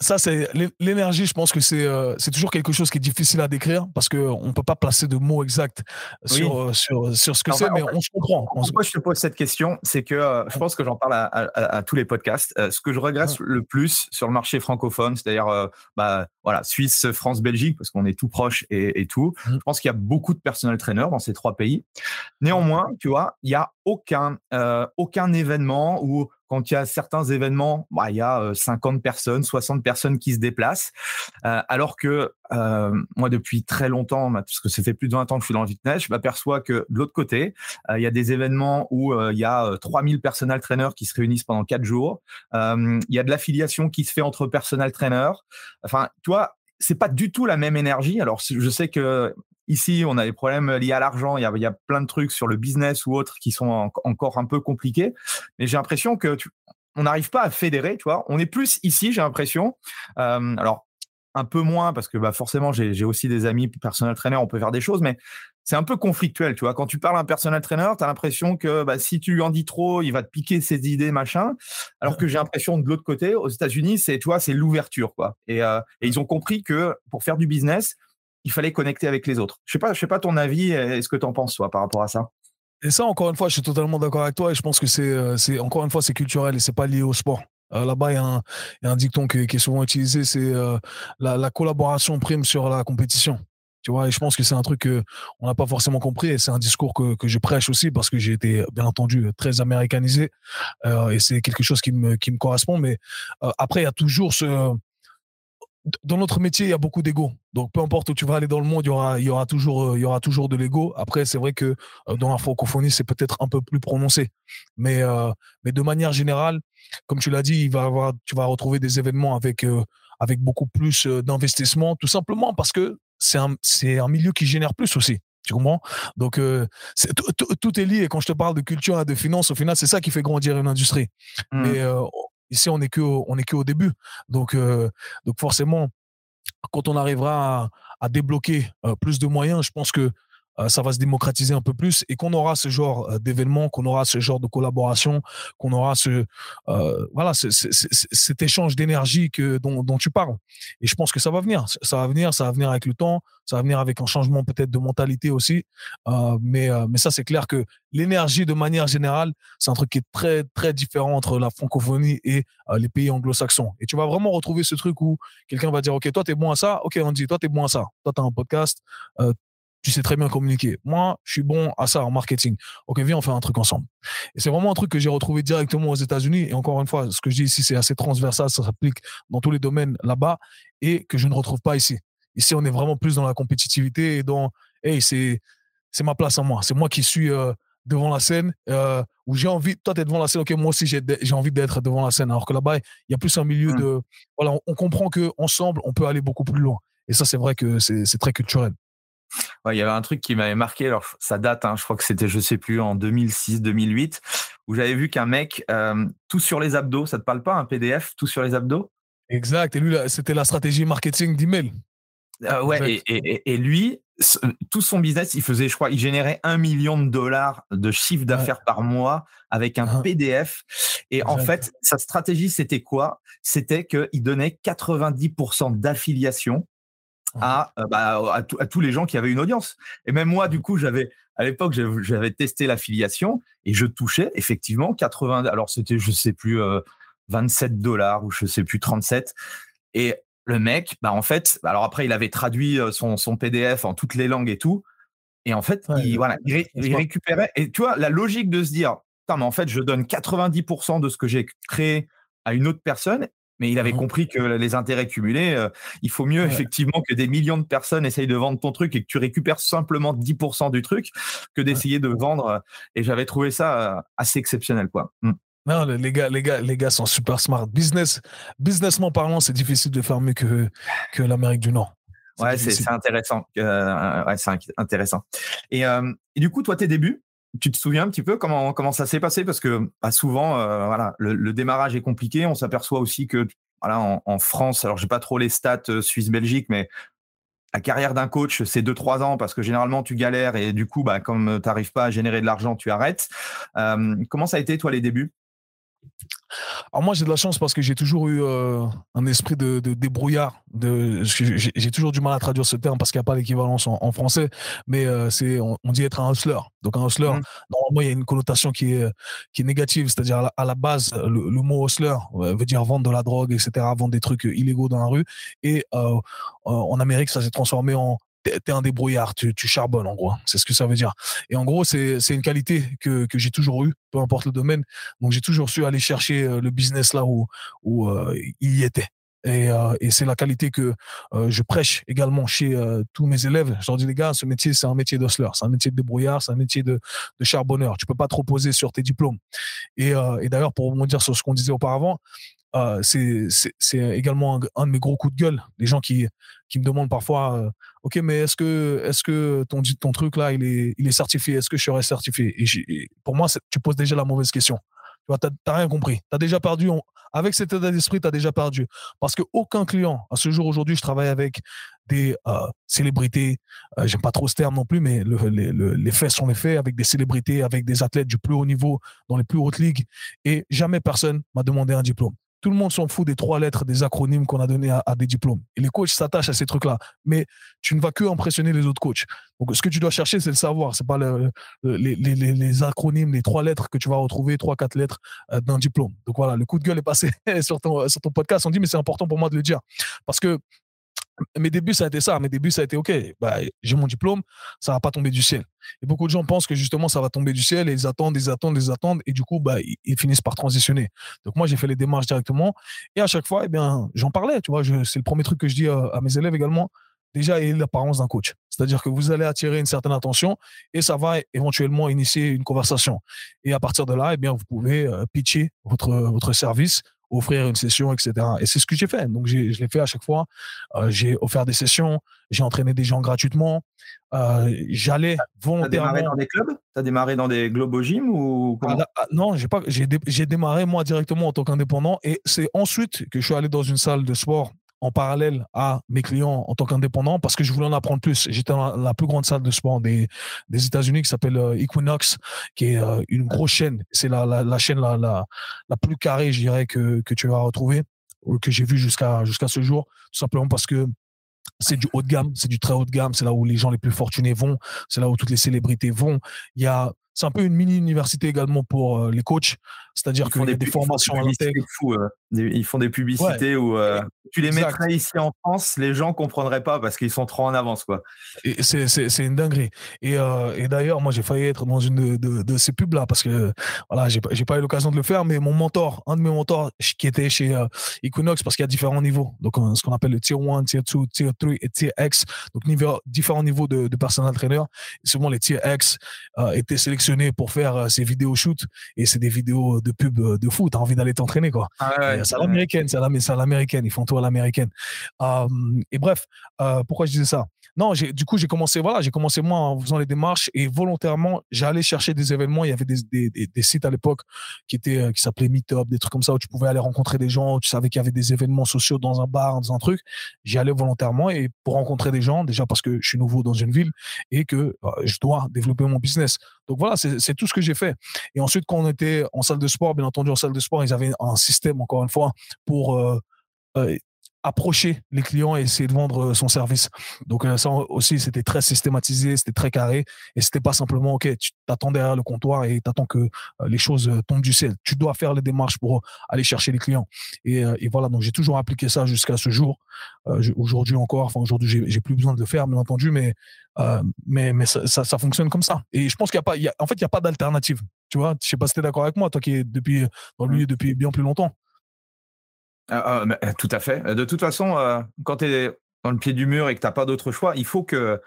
ça, c'est l'énergie. Je pense que c'est euh, c'est toujours quelque chose qui est difficile à décrire parce que on peut pas placer de mots exacts sur euh, sur, sur ce que c'est, mais on se comprend. Pourquoi je te pose cette question, c'est que euh, je pense que j'en parle à, à, à, tous les podcasts. ce que je regrette le plus sur le marché francophone, c'est-à-dire bah voilà Suisse, France, Belgique, parce qu'on est tout proche et, et tout. Mmh. Je pense qu'il y a beaucoup de personnel trainers dans ces trois pays. Néanmoins, tu vois, il y a aucun aucun événement où quand il y a certains événements, bah, il y a 50 personnes, 60 personnes qui se déplacent. Euh, alors que euh, moi, depuis très longtemps, parce que ça fait plus de 20 ans que je suis dans le fitness, je m'aperçois que de l'autre côté, euh, il y a des événements où il y a 3000 personal trainers qui se réunissent pendant 4 jours. il y a de l'affiliation qui se fait entre personal trainers. Enfin, tu vois, c'est pas du tout la même énergie. Alors, je sais que Ici, on a des problèmes liés à l'argent. Il, il y a, plein de trucs sur le business ou autres qui sont encore un peu compliqués. Mais j'ai l'impression que on n'arrive pas à fédérer, tu vois. On est plus ici, j'ai l'impression. Euh, alors, un peu moins parce que bah, forcément, j'ai aussi des amis personnels trainer, on peut faire des choses, mais c'est un peu conflictuel, tu vois. Quand tu parles à un personnel trainer, tu as l'impression que bah, si tu lui en dis trop, il va te piquer ses idées, machin. Alors que j'ai l'impression de l'autre côté, aux États-Unis, c'est, tu vois, c'est l'ouverture, quoi. Et, euh, et, ils ont compris que pour faire du business, il fallait connecter avec les autres. Je sais sais pas ton avis, est-ce que tu en penses toi par rapport à ça? Et ça, encore une fois, je suis totalement d'accord avec toi et je pense que c'est, euh, c'est encore une fois, c'est culturel et c'est pas lié au sport. Euh, là-bas, il y, a un dicton qui, est souvent utilisé, c'est euh, la, collaboration prime sur la compétition. Tu vois, et je pense que c'est un truc qu'on n'a pas forcément compris et c'est un discours que, que je prêche aussi parce que j'ai été, bien entendu, très américanisé et c'est quelque chose qui me, qui me correspond. Mais après, il y a toujours ce, dans notre métier, il y a beaucoup d'ego. Donc, peu importe où tu vas aller dans le monde, il y aura, il y aura toujours, euh, il y aura toujours de l'ego. Après, c'est vrai que euh, dans la francophonie, c'est peut-être un peu plus prononcé. Mais, euh, mais de manière générale, comme tu l'as dit, il va avoir, tu vas retrouver des événements avec, avec beaucoup plus d'investissement, tout simplement parce que c'est un, c'est un milieu qui génère plus aussi. Tu comprends? Donc, tout est lié. Et quand je te parle de culture et de finance, au final, c'est ça qui fait grandir une industrie. Mmh. Mais Ici, on n'est que, on est que au début. Donc, euh, donc forcément, quand on arrivera à, débloquer euh, plus de moyens, je pense que ça va se démocratiser un peu plus et qu'on aura ce genre euh, d'événement, qu'on aura ce genre de collaboration, qu'on aura ce euh, voilà cet échange d'énergie que dont, tu parles. Et je pense que ça va venir, ça va venir, ça va venir avec le temps, ça va venir avec un changement peut-être de mentalité aussi. Euh, mais mais ça c'est clair que l'énergie de manière générale, c'est un truc qui est très très différent entre la francophonie et les pays anglo-saxons. Et tu vas vraiment retrouver ce truc où quelqu'un va dire ok toi t'es bon à ça, ok on dit toi t'es bon à ça, toi t'as un podcast, tu sais très bien communiquer. Moi, je suis bon à ça en marketing. Ok, viens, on fait un truc ensemble. Et c'est vraiment un truc que j'ai retrouvé directement aux États-Unis. Et encore une fois, ce que je dis ici, c'est assez transversal, ça s'applique dans tous les domaines là-bas et que je ne retrouve pas ici. Ici, on est vraiment plus dans la compétitivité et dans, hey, c'est, c'est ma place à moi. C'est moi qui suis euh, devant la scène, euh, où j'ai envie, toi, tu es devant la scène, ok, moi aussi, j'ai, j'ai envie d'être devant la scène. Alors que là-bas, il y a plus un milieu mmh. de, voilà, on, comprend que ensemble, on peut aller beaucoup plus loin. Et ça, c'est vrai que c'est, c'est très culturel. Ouais, il y avait un truc qui m'avait marqué, alors ça date, hein, je crois que c'était, je sais plus, en 2006-2008, où j'avais vu qu'un mec, euh, tout sur les abdos, ça te parle pas, un PDF, tout sur les abdos? Exact, et lui, c'était la stratégie marketing d'email. Euh, ouais, et, et, lui, tout son business, il faisait, je crois, il générait un million de dollars de chiffre d'affaires par mois avec un ah. PDF. Et en fait, sa stratégie, c'était quoi? C'était qu'il donnait 90% d'affiliation à, euh, bah, à, tous les gens qui avaient une audience. Et même moi, du coup, j'avais à l'époque, j'avais testé l'affiliation et je touchais effectivement 80. Alors c'était, je sais plus, 27 euh, dollars ou je sais plus 37. Et le mec, bah en fait, alors après, il avait traduit euh, son, son PDF en toutes les langues et tout. Et en fait, il, voilà, il, récupérait. Et tu vois, la logique de se dire, mais en fait, je donne 90% de ce que j'ai créé à une autre personne mais il avait mmh compris que les intérêts cumulés, euh, il faut mieux effectivement que des millions de personnes essayent de vendre ton truc et que tu récupères simplement 10% du truc que d'essayer de vendre. Euh, et j'avais trouvé ça euh, assez exceptionnel, quoi. Mmh. Non, les gars, les gars, les gars sont super smart. Business, businessment parlant, c'est difficile de faire mieux que, que l'Amérique du Nord. Ouais, c'est intéressant. ouais, c'est intéressant. Et, et, du coup, toi, tes débuts, tu te souviens un petit peu comment comment ça s'est passé? Parce que bah, souvent euh, voilà le, démarrage est compliqué. On s'aperçoit aussi que voilà en, France alors j'ai pas trop les stats euh, Suisse Belgique mais la carrière d'un coach c'est deux trois ans parce que généralement tu galères et du coup bah comme tu n'arrives pas à générer de l'argent tu arrêtes. Euh, comment ça a été toi les débuts? Alors moi j'ai de la chance parce que j'ai toujours eu euh, un esprit de, débrouillard. De, j'ai toujours du mal à traduire ce terme parce qu'il n'y a pas l'équivalence en, français, mais euh, c'est on, dit être un hustler. Donc un hustler, mmh. normalement il y a une connotation qui est qui est négative, c'est-à-dire à, la base le, mot hustler euh, veut dire vendre de la drogue, etc., vendre des trucs illégaux dans la rue. Et en Amérique ça s'est transformé en t'es un débrouillard, tu, charbonnes en gros. C'est ce que ça veut dire. Et en gros, c'est une qualité que, que j'ai toujours eue, peu importe le domaine. Donc j'ai toujours su aller chercher euh, le business là où, où euh, il y était. Et, euh, et c'est la qualité que je prêche également chez tous mes élèves. Je leur dis les gars, ce métier c'est un métier d'hustler, c'est un métier de débrouillard, c'est un métier de, charbonneur. Tu peux pas trop poser sur tes diplômes. Et, et d'ailleurs, pour dire sur ce qu'on disait auparavant, c'est également un, de mes gros coups de gueule. Les gens qui, qui me demandent parfois, ok, mais est-ce que, est-ce que ton, ton truc là, il est, il est certifié? Est-ce que je serai certifié? Et pour moi, tu poses déjà la mauvaise question. Tu n'as rien compris. Tu déjà perdu. avec cet état d'esprit, tu as déjà perdu. Parce qu'aucun client, à ce jour aujourd'hui, je travaille avec des euh, célébrités. J'aime pas trop ce terme non plus, mais les faits sont les faits avec des célébrités, avec des athlètes du plus haut niveau dans les plus hautes ligues. Et jamais personne m'a demandé un diplôme. Tout le monde s'en fout des trois lettres, des acronymes qu'on a donnés à, des diplômes. Et les coachs s'attachent à ces trucs-là. Mais tu ne vas que impressionner les autres coachs. Donc, ce que tu dois chercher, c'est le savoir. C'est pas les, acronymes, les trois lettres que tu vas retrouver, trois, quatre lettres euh, d'un diplôme. Donc voilà, le coup de gueule est passé sur ton, sur ton podcast. On dit, mais c'est important pour moi de le dire. Parce que mes débuts, ça a été ça. Mes débuts, ça a été OK, bah, j'ai mon diplôme, ça va pas tomber du ciel. Et beaucoup de gens pensent que justement, ça va tomber du ciel et ils attendent, ils attendent, ils attendent. Et du coup, bah, ils, finissent par transitionner. Donc, moi, j'ai fait les démarches directement. Et à chaque fois, eh bien, j'en parlais. C'est le premier truc que je dis à, mes élèves également. Déjà, ayez l'apparence d'un coach. C'est-à-dire que vous allez attirer une certaine attention et ça va éventuellement initier une conversation. Et à partir de là, eh bien, vous pouvez euh, pitcher votre service offrir une session, etc. Et c'est ce que j'ai fait. Donc, je l'ai fait à chaque fois. Euh, j'ai offert des sessions, j'ai entraîné des gens gratuitement. Euh, J'allais volontairement. Tu as démarré dans des clubs? Tu as démarré dans des Globo Gym ou ah, ah, Non, j'ai pas. J'ai démarré moi directement en tant qu'indépendant et c'est ensuite que je suis allé dans une salle de sport en parallèle à mes clients en tant qu'indépendant parce que je voulais en apprendre plus. J'étais dans la plus grande salle de sport des, des États-Unis qui s'appelle euh, Equinox, qui est euh, une grosse chaîne. C'est la, la, chaîne la, la, la, plus carrée, je dirais, que, que tu vas retrouver, ou que j'ai vu jusqu'à jusqu'à ce jour, tout simplement parce que c'est du haut de gamme, c'est du très haut de gamme, c'est là où les gens les plus fortunés vont, c'est là où toutes les célébrités vont. Il y a c'est un peu une mini université également pour les coachs. C'est-à-dire qu'il y a des formations à l'intégrer. Ils font des publicités où tu les mettrais ici en France, les gens comprendraient pas parce qu'ils sont trop en avance, quoi. C'est une dinguerie. Et, et d'ailleurs, moi, j'ai failli être dans une de, de, ces pubs là parce que voilà, j'ai pas, pas eu l'occasion de le faire, mais mon mentor, un de mes mentors qui était chez Equinox, parce qu'il y a différents niveaux, donc ce qu'on appelle le tier 1, tier 2, tier 3 et tier X, donc niveau, différents niveaux de, de personal trainer. souvent, les tier X étaient sélectionnés pour faire ces vidéos shoot et c'est des vidéos de pub de foot. T'as envie d'aller t'entraîner, quoi. Ah c'est à l'américaine, c'est à l'américaine. Ils font tout à l'américaine. et bref, pourquoi je disais ça? Non, du coup, j'ai commencé, voilà, j'ai commencé moi en faisant les démarches et volontairement, j'allais chercher des événements. Il y avait des, des, des, sites à l'époque qui étaient, euh, qui s'appelaient Meetup, des trucs comme ça où tu pouvais aller rencontrer des gens. Tu savais qu'il y avait des événements sociaux dans un bar, dans un truc. J'y allais volontairement et pour rencontrer des gens, déjà parce que je suis nouveau dans une ville et que euh, je dois développer mon business. Donc voilà, c'est tout ce que j'ai fait. Et ensuite, quand on était en salle de sport, bien entendu, en salle de sport, ils avaient un système, encore une fois, pour euh, approcher les clients et essayer de vendre euh, son service. Donc euh, ça aussi, c'était très systématisé, c'était très carré et c'était pas simplement ok, tu t'attends derrière le comptoir et t'attends que euh, les choses tombent du ciel. Tu dois faire les démarches pour aller chercher les clients. Et, et voilà, donc j'ai toujours appliqué ça jusqu'à ce jour. aujourd'hui encore, enfin aujourd'hui j'ai plus besoin de le faire, bien entendu, mais mais mais ça, ça, fonctionne comme ça. Et je pense qu'il y a pas, en fait, il y a pas d'alternative. Tu vois, je sais pas si tu es d'accord avec moi, toi qui es depuis dans le milieu depuis bien plus longtemps. Ah, ah, euh, tout à fait. De toute façon, euh, quand tu es dans le pied du mur et que tu n'as pas d'autre choix, il faut que,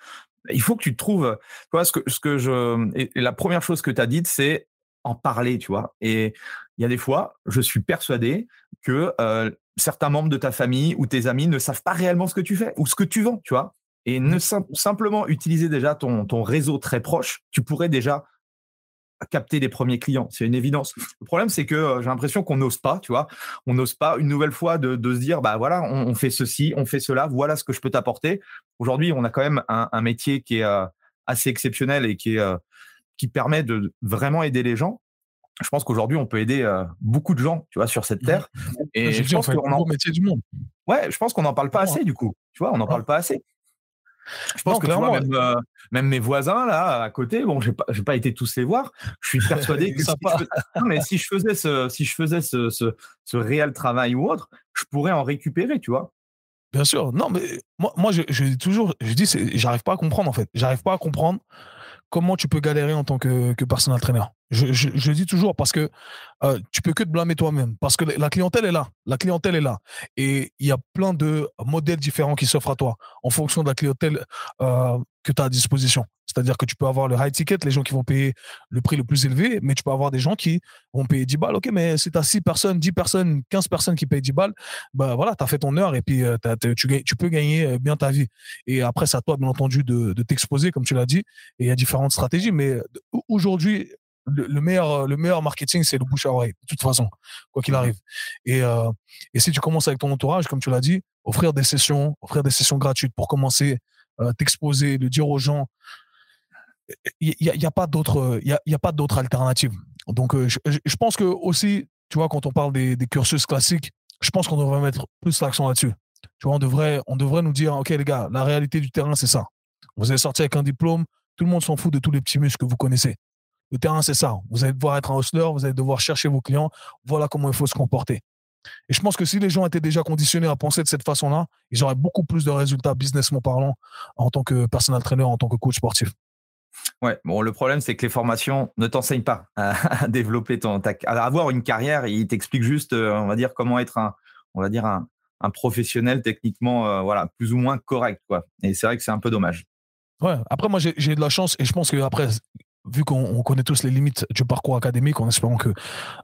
il faut que tu trouves. Tu vois, ce que, ce que je. Et, la première chose que tu as dite, c'est en parler, tu vois. Et il y a des fois, je suis persuadé que euh, certains membres de ta famille ou tes amis ne savent pas réellement ce que tu fais ou ce que tu vends, tu vois. Et ne mmh. simplement utiliser déjà ton, ton réseau très proche, tu pourrais déjà capter des premiers clients. C'est une évidence. Le problème, c'est que euh, j'ai l'impression qu'on n'ose pas, tu vois. On n'ose pas une nouvelle fois de, se dire, bah voilà, on, fait ceci, on fait cela, voilà ce que je peux t'apporter. Aujourd'hui, on a quand même un, métier qui est euh, assez exceptionnel et qui, est, euh, qui permet de vraiment aider les gens. Je pense qu'aujourd'hui, on peut aider beaucoup de gens, tu vois, sur cette terre. Et je pense qu'on en... métier du monde. Ouais, je pense qu'on n'en parle pas assez, du coup. Tu vois, on n'en parle pas assez. Je pense que même, euh, même, mes voisins là à côté, bon, j'ai pas, pas été tous les voir. Je suis persuadé que si je, mais si je faisais ce, si je faisais ce, ce, ce, réel travail ou autre, je pourrais en récupérer, tu vois. Bien sûr. Non, mais moi, moi je, je dis toujours, je dis, j'arrive pas à comprendre en fait. J'arrive pas à comprendre comment tu peux galérer en tant que, que personal trainer. Je, je, dis toujours parce que euh, tu peux que te blâmer toi-même parce que la clientèle est là. La clientèle est là. Et il y a plein de modèles différents qui s'offrent à toi en fonction de la clientèle euh, que tu as à disposition. C'est-à-dire que tu peux avoir le high ticket, les gens qui vont payer le prix le plus élevé, mais tu peux avoir des gens qui vont payer 10 balles. Ok, mais si tu as 6 personnes, 10 personnes, 15 personnes qui payent 10 balles, bah voilà, tu as fait ton heure et puis euh, tu, peux gagner euh, bien ta vie. Et après, c'est à toi, bien entendu, de t'exposer, comme tu l'as dit. Et il y a différentes stratégies, mais aujourd'hui, le, meilleur, le meilleur marketing, c'est le bouche à oreille, de toute façon, quoi qu'il arrive. Et, euh, et si tu commences avec ton entourage, comme tu l'as dit, offrir des sessions, offrir des sessions gratuites pour commencer, t'exposer, le dire aux gens, il n'y a, y a, pas d'autre il y a, pas alternative. Donc, euh, je, je, pense que aussi, tu vois, quand on parle des, des cursus classiques, je pense qu'on devrait mettre plus l'accent là-dessus. Tu vois, on devrait, on devrait nous dire, OK, les gars, la réalité du terrain, c'est ça. Vous allez sortir avec un diplôme, tout le monde s'en fout de tous les petits muscles que vous connaissez. Le terrain, c'est ça. Vous allez devoir être un hustler, vous allez devoir chercher vos clients. Voilà comment il faut se comporter. Et je pense que si les gens étaient déjà conditionnés à penser de cette façon-là, ils auraient beaucoup plus de résultats businessment parlant en tant que personal trainer, en tant que coach sportif. Ouais, bon, le problème, c'est que les formations ne t'enseignent pas à, développer ton, à avoir une carrière. Ils t'expliquent juste, euh, on va dire, comment être un, on va dire un, professionnel techniquement, euh, voilà, plus ou moins correct, quoi. Et c'est vrai que c'est un peu dommage. Ouais. Après, moi, j'ai de la chance et je pense que après, vu qu'on connaît tous les limites du parcours académique, en espérant que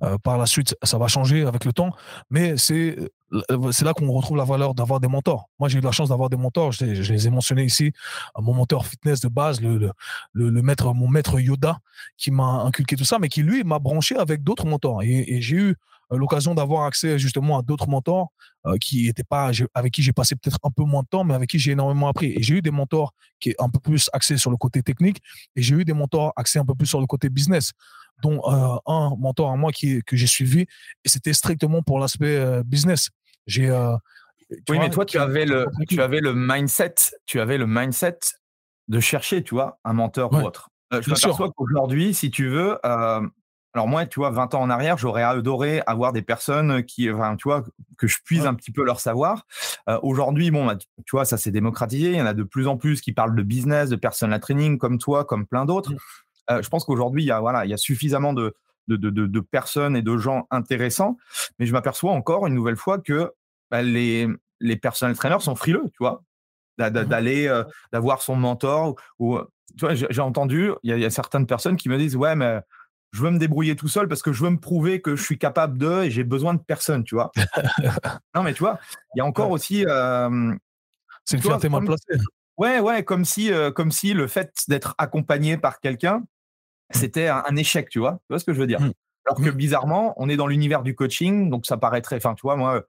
euh, par la suite ça va changer avec le temps, mais c'est euh, c'est là qu'on retrouve la valeur d'avoir des mentors. Moi, j'ai eu la chance d'avoir des mentors. Je, les ai mentionnés ici. Mon mentor fitness de base, le, le, le maître, mon maître Yoda, qui m'a inculqué tout ça, mais qui lui m'a branché avec d'autres mentors. Et, j'ai eu l'occasion d'avoir accès justement à d'autres mentors euh, qui étaient pas avec qui j'ai passé peut-être un peu moins de temps mais avec qui j'ai énormément appris. Et j'ai eu des mentors qui est un peu plus axés sur le côté technique et j'ai eu des mentors axés un peu plus sur le côté business dont euh, un mentor à moi qui que j'ai suivi et c'était strictement pour l'aspect business. J'ai oui mais toi tu avais le tu avais le mindset tu avais le mindset de chercher tu vois un mentor ou autre. Euh, je m'aperçois qu'aujourd'hui, si tu veux, euh, alors moi, tu vois, 20 ans en arrière, j'aurais adoré avoir des personnes qui, enfin, tu vois, que je puise un petit peu leur savoir. Euh, aujourd'hui, bon, bah, tu vois, ça s'est démocratisé. Il y en a de plus en plus qui parlent de business, de personal training, comme toi, comme plein d'autres. Mmh. je pense qu'aujourd'hui, il y a, voilà, il y a suffisamment de, de, de, de, personnes et de gens intéressants. Mais je m'aperçois encore une nouvelle fois que bah, les, les personal trainers sont frileux, tu vois, mmh d'aller, d'avoir son mentor ou tu vois, j'ai entendu, il y, a certaines personnes qui me disent Ouais, mais je veux me débrouiller tout seul parce que je veux me prouver que je suis capable de et j'ai besoin de personne, tu vois. non, mais tu vois, il y a encore aussi. c'est une fierté mal placée. Ouais, ouais, comme si, comme si le fait d'être accompagné par quelqu'un, mmh. c'était un, échec, tu vois. Tu vois ce que je veux dire? Mmh. Alors que bizarrement, on est dans l'univers du coaching, donc ça paraîtrait. Enfin, tu vois, moi,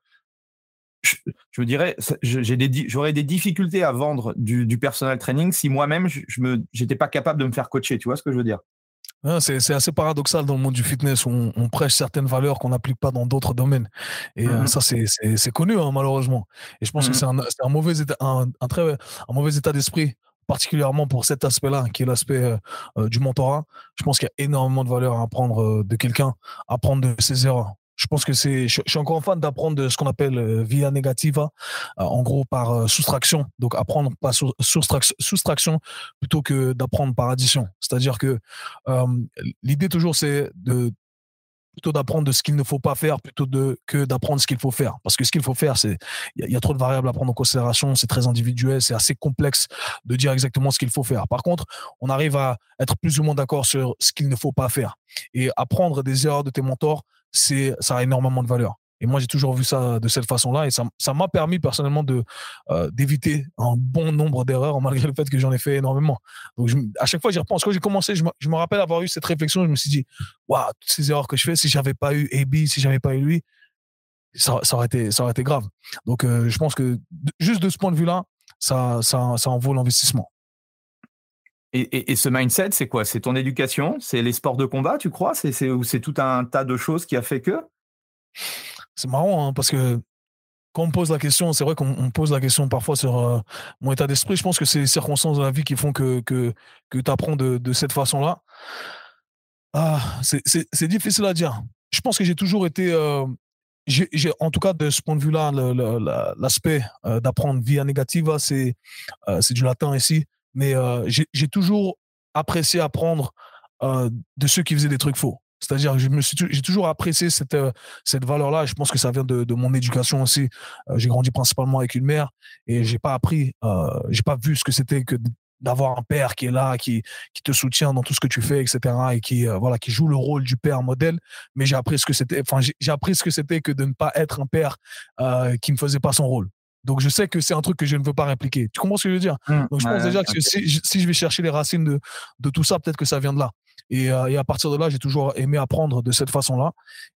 je, me dirais, j'aurais des, difficultés à vendre du, du personal training si moi-même, je n'étais pas capable de me faire coacher. Tu vois ce que je veux dire? C'est assez paradoxal dans le monde du fitness où on, prêche certaines valeurs qu'on n'applique pas dans d'autres domaines. Et euh, mmh ça, c'est connu, hein, malheureusement. Et je pense que mmh c'est un, mauvais état, un, très, un mauvais état d'esprit, particulièrement pour cet aspect-là, qui est l'aspect euh, euh, du mentorat. Je pense qu'il y a énormément de valeur à apprendre de quelqu'un, apprendre de ses erreurs je pense que c'est, je, suis encore fan d'apprendre ce qu'on appelle euh, via negativa, euh, en gros par euh, soustraction. Donc apprendre par soustraction plutôt que d'apprendre par addition. C'est-à-dire que l'idée toujours c'est de plutôt d'apprendre de ce qu'il ne faut pas faire plutôt que d'apprendre ce qu'il faut faire. Parce que ce qu'il faut faire, c'est il y, a trop de variables à prendre en considération, c'est très individuel, c'est assez complexe de dire exactement ce qu'il faut faire. Par contre, on arrive à être plus ou moins d'accord sur ce qu'il ne faut pas faire. Et apprendre des erreurs de tes mentors, c'est ça a énormément de valeur. Et moi, j'ai toujours vu ça de cette façon-là, et ça, ça m'a permis personnellement de euh, d'éviter un bon nombre d'erreurs, malgré le fait que j'en ai fait énormément. Donc, à chaque fois, j'y repense. Quand j'ai commencé, je me, je me, rappelle avoir eu cette réflexion. Je me suis dit, waouh, toutes ces erreurs que je fais, si j'avais pas eu AB, si j'avais pas eu lui, ça, ça, aurait été, ça aurait été grave. Donc, euh, je pense que juste de ce point de vue-là, ça, ça, ça en vaut l'investissement. Et, ce mindset, c'est quoi? C'est ton éducation? C'est les sports de combat, tu crois? C'est c'est tout un tas de choses qui a fait que? C'est marrant, hein, parce que quand on me pose la question, c'est vrai qu'on pose la question parfois sur euh, mon état d'esprit. Je pense que c'est les circonstances de la vie qui font que, que, que tu apprends de, cette façon-là. Ah, c'est difficile à dire. Je pense que j'ai toujours été, euh, j'ai en tout cas de ce point de vue-là, l'aspect euh, d'apprendre via négativa, c'est du latin ici mais j'ai toujours apprécié apprendre de ceux qui faisaient des trucs faux. C'est-à-dire que j'ai toujours apprécié cette, valeur-là. Je pense que ça vient de, mon éducation aussi. j'ai grandi principalement avec une mère et j'ai pas appris, j'ai pas vu ce que c'était que d'avoir un père qui est là, qui, qui te soutient dans tout ce que tu fais, etc. et qui, voilà, qui joue le rôle du père modèle. Mais j'ai appris ce que c'était, enfin, j'ai appris ce que c'était que de ne pas être un père qui ne faisait pas son rôle. Donc, je sais que c'est un truc que je ne veux pas répliquer. Tu comprends ce que je veux dire? Mmh, Donc, je pense déjà que si, je vais chercher les racines de, de tout ça, peut-être que ça vient de là. Et, euh, et à partir de là, j'ai toujours aimé apprendre de cette façon-là.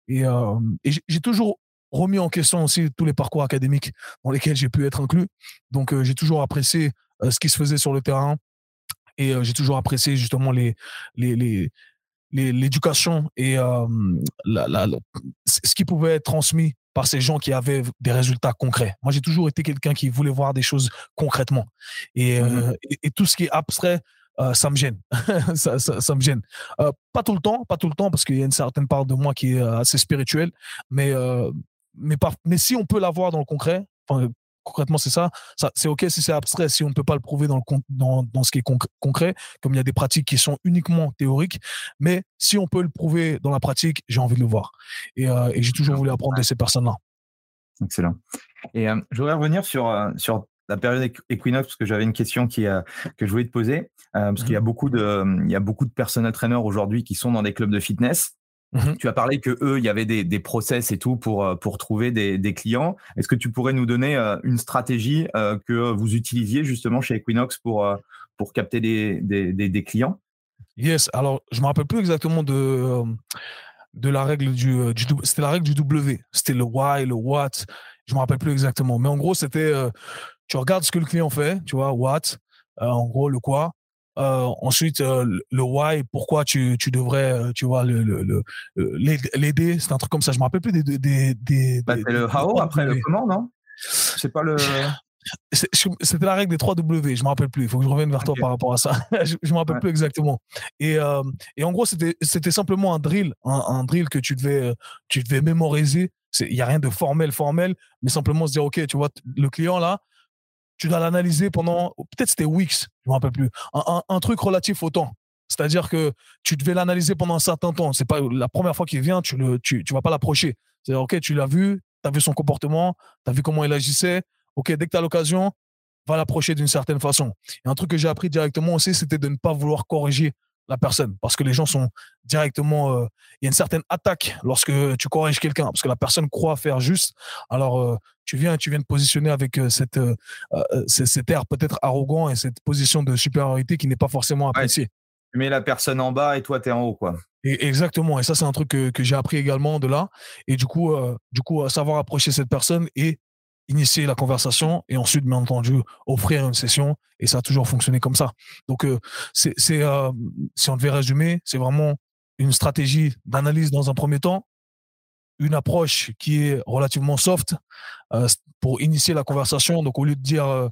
Et, euh, et j'ai toujours remis en question aussi tous les parcours académiques dans lesquels j'ai pu être inclus. Donc, euh, j'ai toujours apprécié ce qui se faisait sur le terrain. Et j'ai toujours apprécié justement les, les, les l'éducation et la, la, ce qui pouvait être transmis par ces gens qui avaient des résultats concrets. Moi, j'ai toujours été quelqu'un qui voulait voir des choses concrètement. Et, euh, et, tout ce qui est abstrait, euh, ça me gêne. ça, ça, ça, me gêne. Euh, pas tout le temps, pas tout le temps, parce qu'il y a une certaine part de moi qui est assez spirituelle. Mais, mais, par, mais si on peut l'avoir dans le concret, concrètement, c'est ça. ça c'est OK si c'est abstrait, si on ne peut pas le prouver dans, le, dans, dans ce qui est concret, comme il y a des pratiques qui sont uniquement théoriques. Mais si on peut le prouver dans la pratique, j'ai envie de le voir. Et, euh, et j'ai toujours voulu apprendre de ces personnes-là. Excellent. Et euh, je voudrais revenir sur, euh, sur la période Equinox, parce que j'avais une question qui, que je voulais te poser. parce qu'il y a mmh beaucoup de, il y a beaucoup de personnel trainers aujourd'hui qui sont dans des clubs de fitness Mmh tu as parlé que eux, il y avait des, des process et tout pour, euh, pour trouver des, des clients. Est-ce que tu pourrais nous donner euh, une stratégie euh, que vous utilisiez justement chez Equinox pour, pour capter des, des, des, clients? Yes, alors je me rappelle plus exactement de, de la règle du, du c'était la règle du W, c'était le why, le what, je me rappelle plus exactement, mais en gros c'était tu regardes ce que le client fait, tu vois, what, en gros le quoi, euh, ensuite, euh, le why, pourquoi tu, tu devrais, euh, tu vois, le, le, le l'aider, c'est un truc comme ça. Je me rappelle plus des. des, des, bah, le how après le comment, non? C'est pas le. C'était la règle des 3 W, je me rappelle plus. Il faut que je revienne vers toi par rapport à ça. je, ne me rappelle plus exactement. Et, euh, et en gros, c'était simplement un drill, un, drill que tu devais, tu devais mémoriser. Il n'y a rien de formel, formel, mais simplement se dire, OK, tu vois, le client là, tu dois l'analyser pendant, peut-être c'était weeks, je me rappelle plus, un, truc relatif au temps. C'est-à-dire que tu devais l'analyser pendant un certain temps. C'est pas la première fois qu'il vient, tu ne tu, tu vas pas l'approcher. C'est OK, tu l'as vu, tu as vu son comportement, tu as vu comment il agissait. OK, dès que tu as l'occasion, va l'approcher d'une certaine façon. Et un truc que j'ai appris directement aussi, c'était de ne pas vouloir corriger la personne. Parce que les gens sont directement euh, il y a une certaine attaque lorsque tu corriges quelqu'un parce que la personne croit faire juste. Alors euh, tu viens tu viens de positionner avec euh, cette cet air peut-être arrogant et cette position de supériorité qui n'est pas forcément appréciée. Tu mets la personne en bas et toi tu es en haut quoi. Et, exactement. Et ça c'est un truc que, que j'ai appris également de là. Et du coup du coup savoir approcher cette personne et initier la conversation et ensuite, bien entendu, offrir une session. Et ça a toujours fonctionné comme ça. Donc, euh, c'est, euh, si on devait résumer, c'est vraiment une stratégie d'analyse dans un premier temps, une approche qui est relativement soft euh, pour initier la conversation. Donc, au lieu de dire,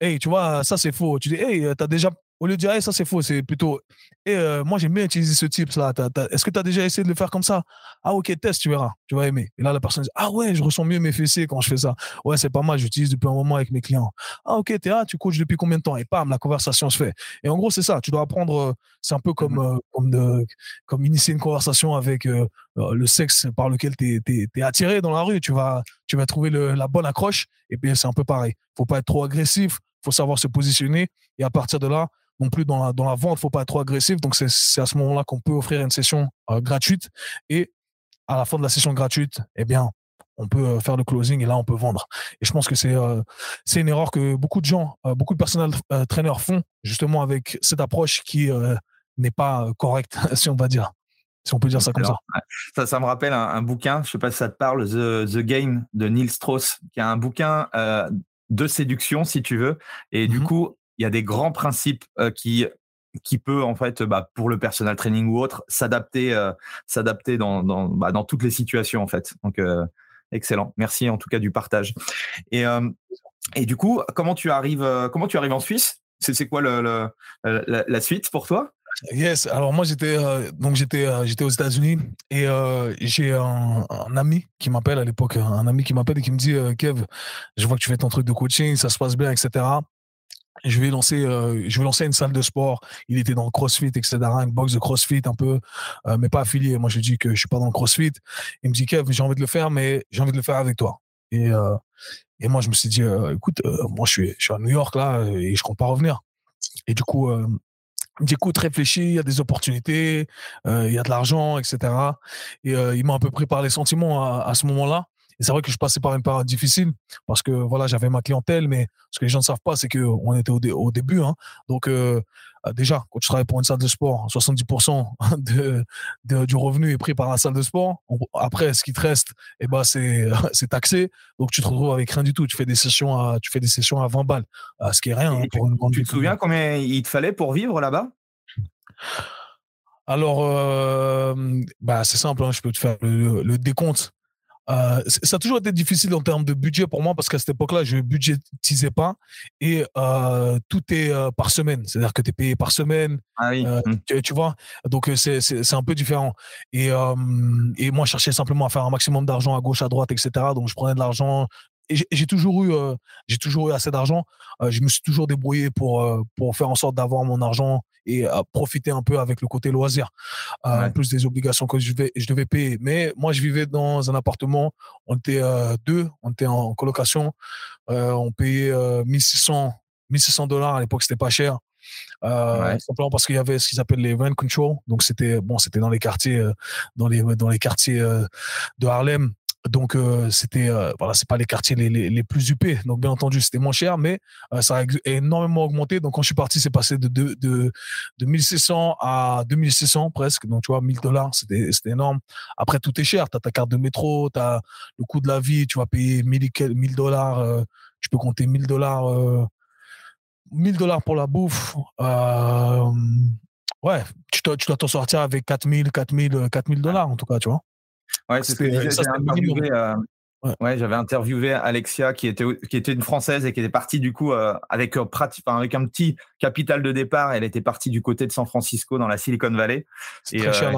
hey, tu vois, ça c'est faux, tu dis, hey, as déjà au lieu de dire, ça c'est faux, c'est plutôt, et euh, moi j'aime bien utiliser ce type là. Est-ce que tu as déjà essayé de le faire comme ça? Ah ok, teste, tu verras, tu vas aimer. Et là la personne dit, ah ouais, je ressens mieux mes fessiers quand je fais ça. Ouais, c'est pas mal, j'utilise depuis un moment avec mes clients. Ah ok, t'es là, tu coaches depuis combien de temps? Et pam, la conversation se fait. Et en gros, c'est ça, tu dois apprendre, euh, c'est un peu comme, mmh euh, comme, de, comme initier une conversation avec le sexe par lequel tu es, attiré dans la rue. Tu vas, tu vas trouver la bonne accroche. Et puis c'est un peu pareil. faut pas être trop agressif, faut savoir se positionner. Et à partir de là, non plus dans la, dans la vente, faut pas être trop agressif. Donc, c'est à ce moment-là qu'on peut offrir une session euh, gratuite. Et à la fin de la session gratuite, eh bien, on peut euh, faire le closing et là, on peut vendre. Et je pense que c'est euh, c'est une erreur que beaucoup de gens, beaucoup de personnels traîneurs font, justement avec cette approche qui n'est pas correcte, si on va dire. Si on peut dire ça comme ça. ça. Ça me rappelle un, bouquin, je sais pas si ça te parle, The, The Game de Neil Strauss, qui a un bouquin de séduction, si tu veux. Et du mmh coup, il y a des grands principes qui qui peut en fait bah, pour le personal training ou autre s'adapter s'adapter dans bah, dans, toutes les situations en fait. Donc excellent. Merci en tout cas du partage. Et et du coup comment tu arrives comment tu arrives en Suisse? C'est quoi le, la, suite pour toi? Yes, alors moi j'étais donc j'étais j'étais aux États-Unis et j'ai un, un, ami qui m'appelle à l'époque, un ami qui m'appelle et qui me dit Kev, je vois que tu fais ton truc de coaching, ça se passe bien, etc je vais lancer euh, je vais lancer une salle de sport. Il était dans le CrossFit etc une box de CrossFit un peu euh, mais pas affilié. Moi je dis que je suis pas dans le CrossFit. Il me dit Kev j'ai envie de le faire mais j'ai envie de le faire avec toi. Et euh, et moi je me suis dit écoute moi je suis je suis à New York là et je compte pas revenir. Et du coup il me dit écoute réfléchis il y a des opportunités il y a de l'argent etc et il m'a un peu pris par les sentiments à, à ce moment là et c'est vrai que je passais par une période difficile parce que voilà, j'avais ma clientèle, mais ce que les gens ne savent pas, c'est qu'on était au, début. Hein. Donc, euh, euh, déjà, quand tu travailles pour une salle de sport, 70% de, du revenu est pris par la salle de sport. Après, ce qui te reste, eh ben, c'est, taxé. Donc, tu te retrouves avec rien du tout. Tu fais des sessions à, tu fais des sessions à 20 balles, ce qui est rien. Hein, pour une tu te souviens combien il te fallait pour vivre là-bas? Alors, euh, bah, c'est simple, hein, je peux te faire le décompte. Euh, ça a toujours été difficile en termes de budget pour moi parce qu'à cette époque-là, je ne budgétisais pas et euh, tout est euh, par semaine. C'est-à-dire que tu es payé par semaine. Ah oui. Mmh. tu, vois? Donc, c'est un peu différent. Et, et moi, je cherchais simplement à faire un maximum d'argent à gauche, à droite, etc. Donc, je prenais de l'argent, j'ai toujours eu j'ai toujours eu assez d'argent je me suis toujours débrouillé pour pour faire en sorte d'avoir mon argent et profiter un peu avec le côté loisir en plus des obligations que je devais je devais payer. Mais moi je vivais dans un appartement on était deux on était en colocation on payait 1600 1600 dollars à l'époque c'était pas cher simplement parce qu'il y avait ce qu'ils appellent les rent control. Donc c'était bon c'était dans les quartiers dans les dans les quartiers de Harlem donc euh, c'était euh, voilà, c'est pas les quartiers les, les, plus huppés. Donc bien entendu, c'était moins cher, mais euh, ça a énormément augmenté. Donc quand je suis parti, c'est passé de, de, de, de 1600 à 2600 presque. Donc tu vois, 1000 dollars, c'était c'était énorme. Après tout est cher. Tu as ta carte de métro, tu as le coût de la vie, tu vas payer 1000 dollars, tu peux compter 1000 dollars 1000 dollars pour la bouffe. ouais, tu dois tu dois t'en sortir avec 4000 4000 4000 dollars en tout cas, tu vois. Ouais, c'est ce que interviewé, euh, Ouais, j'avais interviewé Alexia qui était qui était une française et qui était partie du coup euh, avec euh, avec un petit capital de départ. Elle était partie du côté de San Francisco dans la Silicon Valley. Et très cher,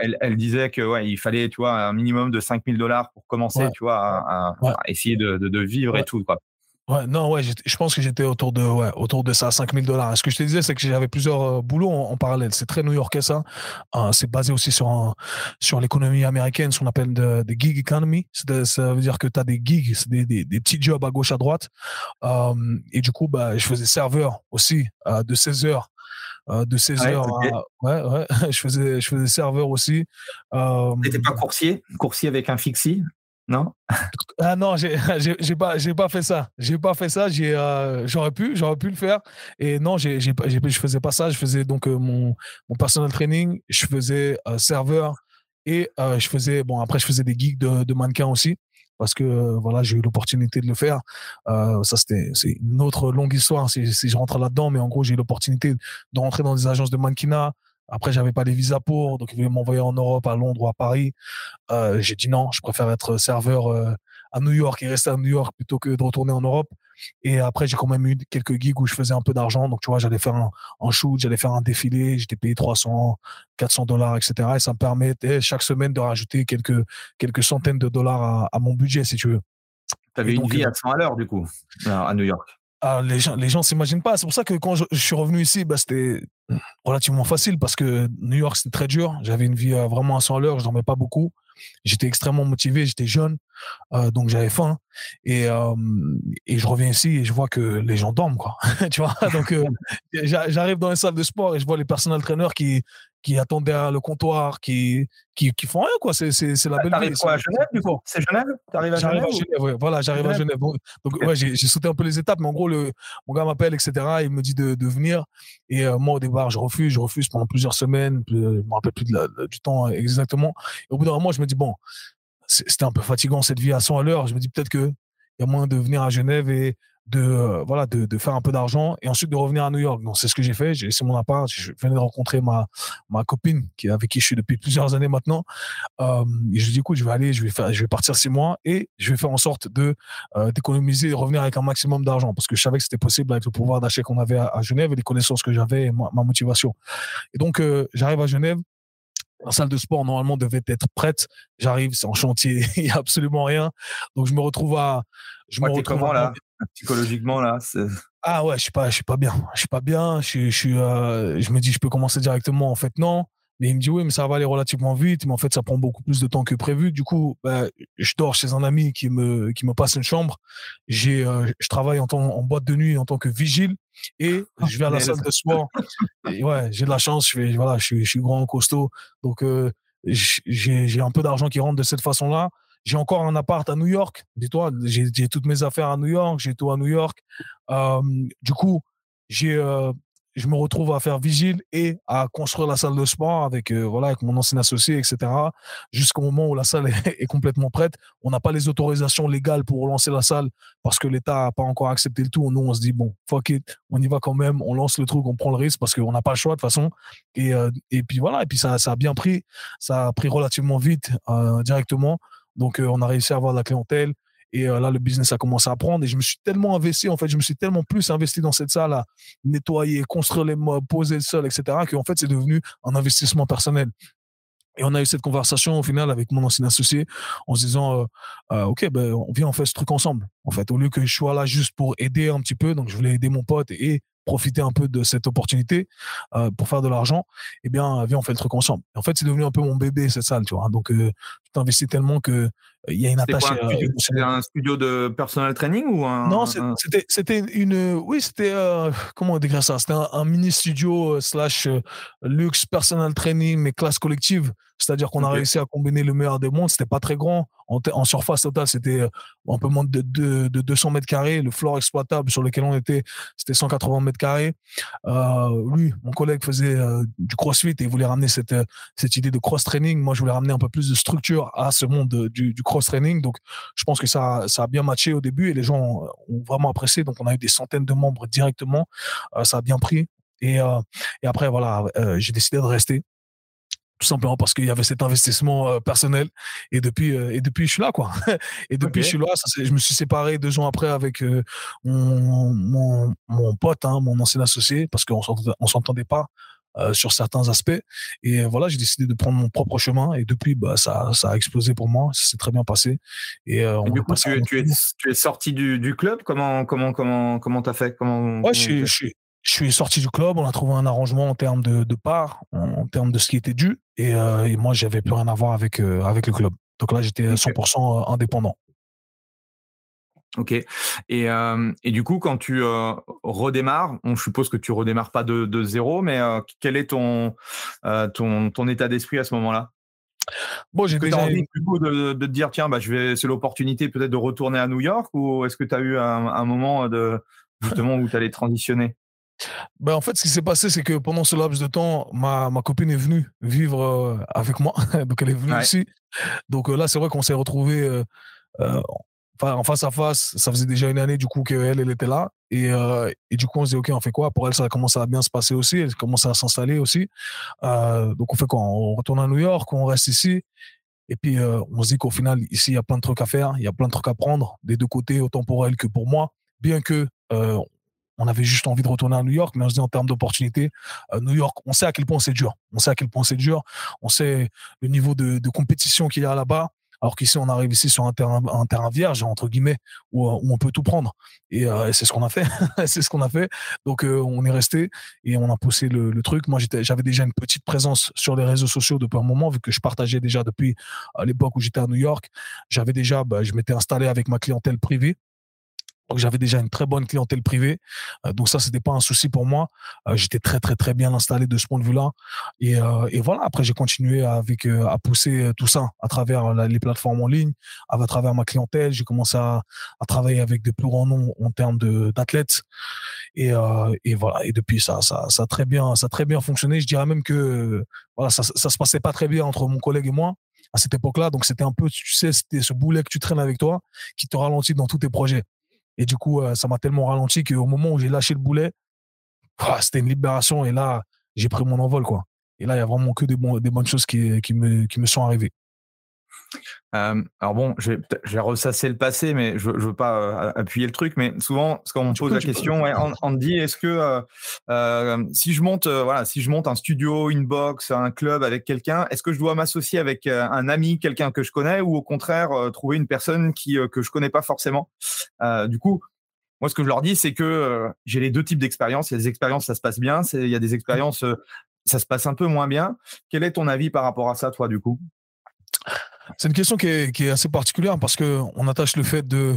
elle, elle, disait que ouais, il fallait tu vois un minimum de 5000 dollars pour commencer, tu vois, à, essayer de, de, vivre et tout quoi. Ouais, non, ouais, je pense que j'étais autour de, ouais, autour de ça, 5000 dollars. Ce que je te disais, c'est que j'avais plusieurs euh, boulots en, parallèle. C'est très new-yorkais, ça. Euh, c'est basé aussi sur, sur l'économie américaine, ce qu'on appelle des gig economy. ça veut dire que tu as des gigs, des, des, des, petits jobs à gauche, à droite. Euh, et du coup, bah, je faisais serveur aussi, de 16 heures. de 16 h heures ouais, ouais, je faisais, je faisais serveur aussi. T'étais pas coursier? Coursier avec un fixie? Non? Ah non, j'ai pas pas fait ça. J'ai pas fait ça. Euh, j'aurais pu j'aurais pu le faire. Et non, j'ai je faisais pas ça. Je faisais donc euh, mon mon personal training. Je faisais euh, serveur et je faisais bon après je faisais des gigs de, de mannequin aussi parce que voilà j'ai eu l'opportunité de le faire. ça c'était c'est une autre longue histoire si, si je rentre là-dedans, mais en gros j'ai eu l'opportunité de rentrer dans des agences de mannequinat après, j'avais pas les visas pour, donc ils voulaient m'envoyer en Europe, à Londres ou à Paris. Euh, j'ai dit non, je préfère être serveur euh, à New York et rester à New York plutôt que de retourner en Europe. Et après, j'ai quand même eu quelques gigs où je faisais un peu d'argent. Donc, tu vois, j'allais faire un, shoot, j'allais faire un défilé, j'étais payé 300, 400 dollars, etc. Et ça me permettait chaque semaine de rajouter quelques, quelques centaines de dollars à, mon budget, si tu veux. Tu avais une vie à 100 à l'heure, du coup, à New York. Ah, les gens, les gens s'imaginent pas. C'est pour ça que quand je, suis revenu ici, bah, c'était relativement facile parce que New York c'était très dur. J'avais une vie euh, vraiment à 100 à l'heure. Je dormais pas beaucoup. J'étais extrêmement motivé. J'étais jeune, euh, donc j'avais faim. Et, euh, et je reviens ici et je vois que les gens dorment, quoi. tu vois? Donc j'arrive dans les salles de sport et je vois les personnels traîneurs qui qui attendent derrière le comptoir, qui, qui, qui font rien, quoi. C'est, c'est, c'est la belle T'arrives quoi, à Genève, du coup? C'est Genève? T'arrives à Genève, à Genève ouais. Voilà, j'arrive à Genève? Donc, ouais, j'ai, j'ai sauté un peu les étapes, mais en gros, le, mon gars m'appelle, etc. Il me dit de, de venir. Et euh, moi, au départ, je refuse, je refuse pendant plusieurs semaines. Je me rappelle plus de du temps exactement. Et au bout d'un moment, je me dis, bon, c'était un peu fatigant cette vie à 100 à l'heure. Je me dis peut-être qu'il y a moyen de venir à Genève et de euh, voilà de, de, faire un peu d'argent et ensuite de revenir à New York. Donc c'est ce que j'ai fait. J'ai laissé mon appart. Je venais de rencontrer ma ma copine qui avec qui je suis depuis plusieurs années maintenant. Euh, je lui dis écoute, je vais aller, je vais faire, je vais partir six mois et je vais faire en sorte de euh, d'économiser et revenir avec un maximum d'argent parce que je savais que c'était possible avec le pouvoir d'achat qu'on avait à, Genève et les connaissances que j'avais et ma, motivation. Et donc j'arrive à Genève la salle de sport normalement devait être prête. J'arrive, c'est en chantier, il n'y a absolument rien. Donc je me retrouve à. Je me retrouve comment là? psychologiquement là Ah ouais, je suis pas, je suis pas bien. Je suis pas bien. Je, euh, je me dis, je peux commencer directement. En fait, non. Mais il me dit oui, mais ça va aller relativement vite. Mais en fait, ça prend beaucoup plus de temps que prévu. Du coup, bah, je dors chez un ami qui me qui me passe une chambre. J'ai, euh, je travaille en, en boîte de nuit en tant que vigile et ah, je vais à la salle de sport. Et ouais, j'ai de la chance. Je fais, voilà, je suis, je suis grand, costaud. Donc euh, j'ai, j'ai un peu d'argent qui rentre de cette façon-là. J'ai encore un appart à New York. Dis-toi, j'ai toutes mes affaires à New York, j'ai tout à New York. Euh, du coup, j'ai, euh, je me retrouve à faire vigile et à construire la salle de sport avec, euh, voilà, avec mon ancien associé, etc. Jusqu'au moment où la salle est, complètement prête. On n'a pas les autorisations légales pour lancer la salle parce que l'État n'a pas encore accepté le tout. Nous, on se dit, bon, fuck it, on y va quand même, on lance le truc, on prend le risque parce qu'on n'a pas le choix de toute façon. Et, et puis voilà, et puis ça, ça a bien pris. Ça a pris relativement vite, directement. Donc, euh, on a réussi à avoir de la clientèle. Et euh, là, le business a commencé à prendre. Et je me suis tellement investi, en fait, je me suis tellement plus investi dans cette salle à nettoyer, construire les meubles, poser le sol, etc., qu'en fait, c'est devenu un investissement personnel. Et on a eu cette conversation au final avec mon ancien associé en se disant, euh, OK, ben, on vient, on fait ce truc ensemble. En fait, au lieu que je sois là juste pour aider un petit peu, donc je voulais aider mon pote et profiter un peu de cette opportunité pour faire de l'argent, eh bien, viens, on fait le truc ensemble. en fait, c'est devenu un peu mon bébé, cette salle, tu vois. Donc, euh, tu t'investis tellement que euh, il y a une attache. C'était un, studio de personal training ou un Non, c'était c'était une oui, c'était comment on décrire ça? C'était un, mini studio slash luxe personal training mais classe collective. C'est-à-dire qu'on a réussi à combiner le meilleur des mondes. C'était pas très grand. En, surface totale, c'était euh, un peu moins de, de, 200 mètres carrés. Le floor exploitable sur lequel on était, c'était 180 mètres carrés. Euh, lui, mon collègue, faisait euh, du crossfit et il voulait ramener cette, cette idée de cross-training. Moi, je voulais ramener un peu plus de structure à ce monde du, du cross-training. Donc, je pense que ça, ça a bien matché au début et les gens ont vraiment apprécié. Donc, on a eu des centaines de membres directement. ça a bien pris. Et, et après, voilà, j'ai décidé de rester tout simplement parce qu'il y avait cet investissement personnel. Et depuis, et depuis, je suis là, quoi. et depuis, je suis là. je me suis séparé deux ans après avec mon, mon, mon, pote, hein, mon ancien associé, parce qu'on ne s'entendait pas. Sur certains aspects. Et voilà, j'ai décidé de prendre mon propre chemin. Et depuis, bah, ça, ça a explosé pour moi. Ça s'est très bien passé. Et, du coup, tu, tu, es, tu, es, sorti du, du club? Comment comment comment comment t'as fait? Comment, ouais, je, je, je suis sorti du club, on a trouvé un arrangement en termes de, de parts, en, termes de ce qui était dû, et, euh, et moi, j'avais plus rien à voir avec, euh, avec le club. Donc là, j'étais 100% euh, indépendant. Ok. Et, euh, et du coup, quand tu euh, redémarres, on suppose que tu redémarres pas de, de zéro, mais euh, quel est ton, ton, ton état d'esprit à ce moment-là? Bon, j'ai déjà envie de, de, te dire tiens, bah, je vais, c'est l'opportunité peut-être de retourner à New York, ou est-ce que tu as eu un, un moment de justement où tu allais transitionner? Ben, en fait, ce qui s'est passé, c'est que pendant ce laps de temps, ma, ma copine est venue vivre avec moi. Donc, elle est venue ici. Donc là, c'est vrai qu'on s'est retrouvés euh, en face à face. Ça faisait déjà une année, du coup, qu'elle, elle était là. Et, et, du coup, on se dit, OK, on fait quoi? Pour elle, ça a commencé à bien se passer aussi. Elle commence à s'installer aussi. donc, on fait quoi? On retourne à New York, on reste ici. Et puis, on se dit qu'au final, ici, il y a plein de trucs à faire. Il y a plein de trucs à prendre, des deux côtés, autant pour elle que pour moi. Bien que on avait juste envie de retourner à New York, mais on se dit en termes d'opportunités, euh, New York, on sait à quel point c'est dur. On sait à quel point c'est dur. On sait le niveau de, compétition qu'il y a là-bas. Alors qu'ici, on arrive ici sur un terrain, vierge, entre guillemets, où, euh, on peut tout prendre. Et, euh, c'est ce qu'on a fait. c'est ce qu'on a fait. Donc, on est resté et on a poussé le, truc. Moi, j'avais déjà une petite présence sur les réseaux sociaux depuis un moment, vu que je partageais déjà depuis l'époque où j'étais à New York. J'avais déjà, bah, je m'étais installé avec ma clientèle privée. Donc j'avais déjà une très bonne clientèle privée. Euh, donc ça, c'était pas un souci pour moi. Euh, j'étais très très très bien installé de ce point de vue-là. Et, euh, et, voilà. Après, j'ai continué avec à pousser tout ça à travers les plateformes en ligne, à, travers ma clientèle. J'ai commencé à, travailler avec des plus grands noms en termes d'athlètes. Et, et, voilà. Et depuis ça, ça, a très bien, ça très bien fonctionné. Je dirais même que voilà, ça, ça se passait pas très bien entre mon collègue et moi à cette époque-là. Donc c'était un peu, tu sais, c'était ce boulet que tu traînes avec toi qui te ralentit dans tous tes projets. Et du coup, euh, ça m'a tellement ralenti qu'au moment où j'ai lâché le boulet, c'était une libération. Et là, j'ai pris mon envol. quoi. Et là, il y a vraiment que des, bonnes choses qui, me, qui me sont arrivées. Euh, alors bon, je vais, je vais, ressasser le passé, mais je, ne veux pas euh, appuyer le truc. Mais souvent, quand on me pose la question, on, me dit est-ce que euh, si je monte, voilà, si je monte un studio, une box, un club avec quelqu'un, est-ce que je dois m'associer avec un ami, quelqu'un que je connais, ou au contraire trouver une personne qui que je connais pas forcément? Du coup, moi, ce que je leur dis, c'est que j'ai les deux types d'expériences. Il y a des expériences, ça se passe bien. Il y a des expériences, ça se passe un peu moins bien. Quel est ton avis par rapport à ça, toi, du coup? C'est une question qui est, assez particulière parce qu'on attache le fait de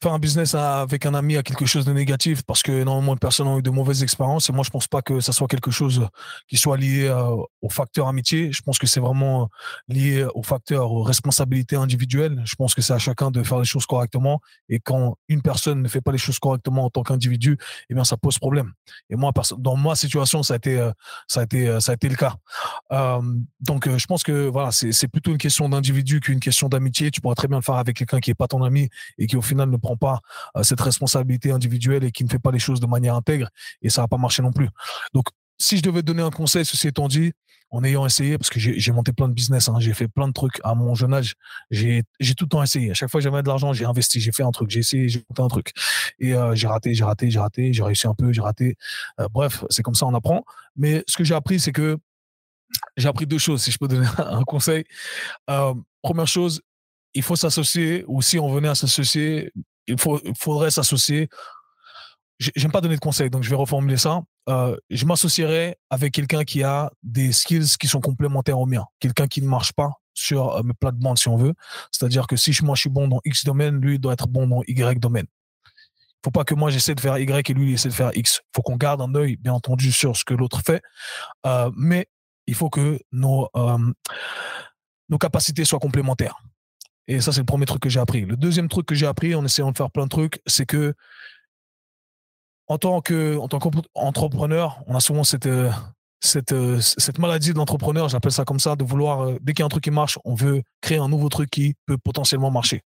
faire un business avec un ami à quelque chose de négatif parce que énormément de personnes ont eu de mauvaises expériences. Et moi je pense pas que ça soit quelque chose qui soit lié euh, au facteur amitié. Je pense que c'est vraiment lié au facteur responsabilité individuelle. Je pense que c'est à chacun de faire les choses correctement. Et quand une personne ne fait pas les choses correctement en tant qu'individu eh bien ça pose problème. Et moi dans ma situation ça a été euh, ça a été euh, ça a été le cas. Donc je pense que voilà c'est plutôt une question d'individu qu'une question d'amitié. Tu pourras très bien le faire avec quelqu'un qui est pas ton ami et qui au final ne pas euh, cette responsabilité individuelle et qui ne fait pas les choses de manière intègre, et ça va pas marcher non plus. Donc, si je devais donner un conseil, ceci étant dit, en ayant essayé, parce que j'ai monté plein de business, hein, j'ai fait plein de trucs à mon jeune âge, j'ai tout le temps essayé. À chaque fois que j'avais de l'argent, j'ai investi, j'ai fait un truc, j'ai essayé, j'ai monté un truc. Et euh, j'ai raté, j'ai raté, j'ai raté, j'ai réussi un peu, j'ai raté. Euh, bref, c'est comme ça, on apprend. Mais ce que j'ai appris, c'est que j'ai appris deux choses, si je peux donner un conseil. première chose, il faut s'associer, ou si on venait à s'associer, il, faudrait s'associer. J'aime pas donner de conseils, donc je vais reformuler ça. Euh, je m'associerais avec quelqu'un qui a des skills qui sont complémentaires aux miens. Quelqu'un qui ne marche pas sur euh, mes plates-bandes, si on veut. C'est-à-dire que si moi je suis bon dans X domaine, lui doit être bon dans Y domaine. Il faut pas que moi j'essaie de faire Y et lui il essaie de faire X. Il faut qu'on garde un œil, bien entendu, sur ce que l'autre fait. Euh, mais il faut que nos, nos capacités soient complémentaires. Et ça, c'est le premier truc que j'ai appris. Le deuxième truc que j'ai appris en essayant de faire plein de trucs, c'est que en tant que en tant qu'entrepreneur, on a souvent cette euh, cette, euh, cette maladie de l'entrepreneur, j'appelle ça comme ça, de vouloir euh, dès qu'il y a un truc qui marche, on veut créer un nouveau truc qui peut potentiellement marcher.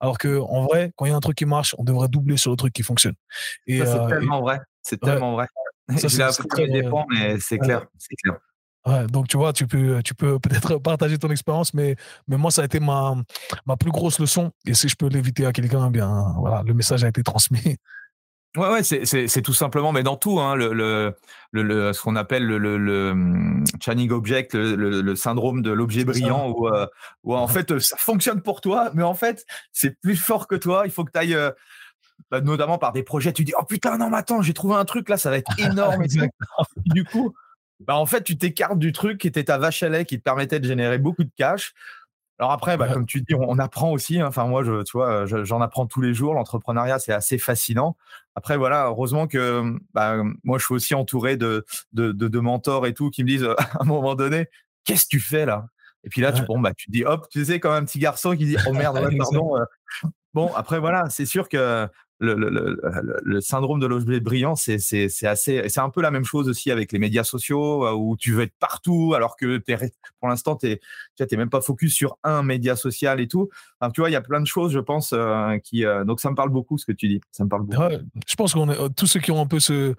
Alors que en vrai, quand il y a un truc qui marche, on devrait doubler sur le truc qui fonctionne. Et, c'est tellement vrai. C'est tellement vrai. Ça, c'est appris mais c'est clair. C'est clair. Ouais, donc tu vois, tu peux, tu peux peut-être partager ton expérience, mais, mais moi, ça a été ma, ma plus grosse leçon. Et si je peux l'éviter à quelqu'un, eh bien, voilà, le message a été transmis. Ouais, ouais, c'est tout simplement, mais dans tout, hein, le, le, le, ce qu'on appelle le, le, le hum, Channing Object, le, syndrome de l'objet brillant, où, euh, où, en fait ça fonctionne pour toi, mais en fait c'est plus fort que toi. Il faut que tu ailles, euh, bah, notamment par des projets, tu dis oh putain non mais attends, j'ai trouvé un truc là, ça va être énorme. du coup, bah, en fait tu t'écartes du truc qui était ta vache à lait qui te permettait de générer beaucoup de cash. Alors après, bah, comme tu dis, on, apprend aussi. Hein. Enfin, moi, je, tu vois, j'en apprends tous les jours. L'entrepreneuriat, c'est assez fascinant. Après, voilà, heureusement que bah, moi, je suis aussi entouré de, de, de, mentors et tout qui me disent à un moment donné, qu'est-ce que tu fais là? Et puis là, tu, bon, bah, tu te dis, hop, tu sais, comme un petit garçon qui dit, oh merde, pardon. Euh. Bon, après, voilà, c'est sûr que le, syndrome de l'objet brillant, c'est assez, c'est un peu la même chose aussi avec les médias sociaux euh, où tu veux être partout alors que pour l'instant, tu n'es même pas focus sur un média social et tout. Tu vois, il y a plein de choses, je pense, euh. Euh, donc, ça me parle beaucoup ce que tu dis. Ça me parle beaucoup. je pense que tous ceux qui ont un peu ce,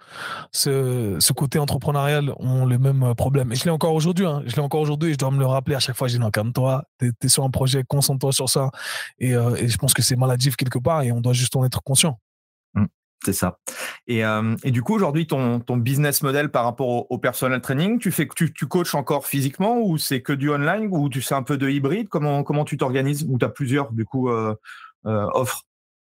ce, côté entrepreneurial ont les mêmes problèmes. Et je l'ai encore aujourd'hui. Hein. Je l'ai encore aujourd'hui et je dois me le rappeler à chaque fois. Je dis non, calme-toi, tu es, sur un projet, concentre-toi sur ça. Et je pense que c'est maladif quelque part et on doit juste en être conscient. C'est ça. Et, euh, et, du coup, aujourd'hui, ton, business model par rapport au, personal training, tu fais que tu, tu coaches encore physiquement ou c'est que du online ou tu fais un peu de hybride? Comment, comment tu t'organises? Ou tu as plusieurs, du coup, euh, euh, offres?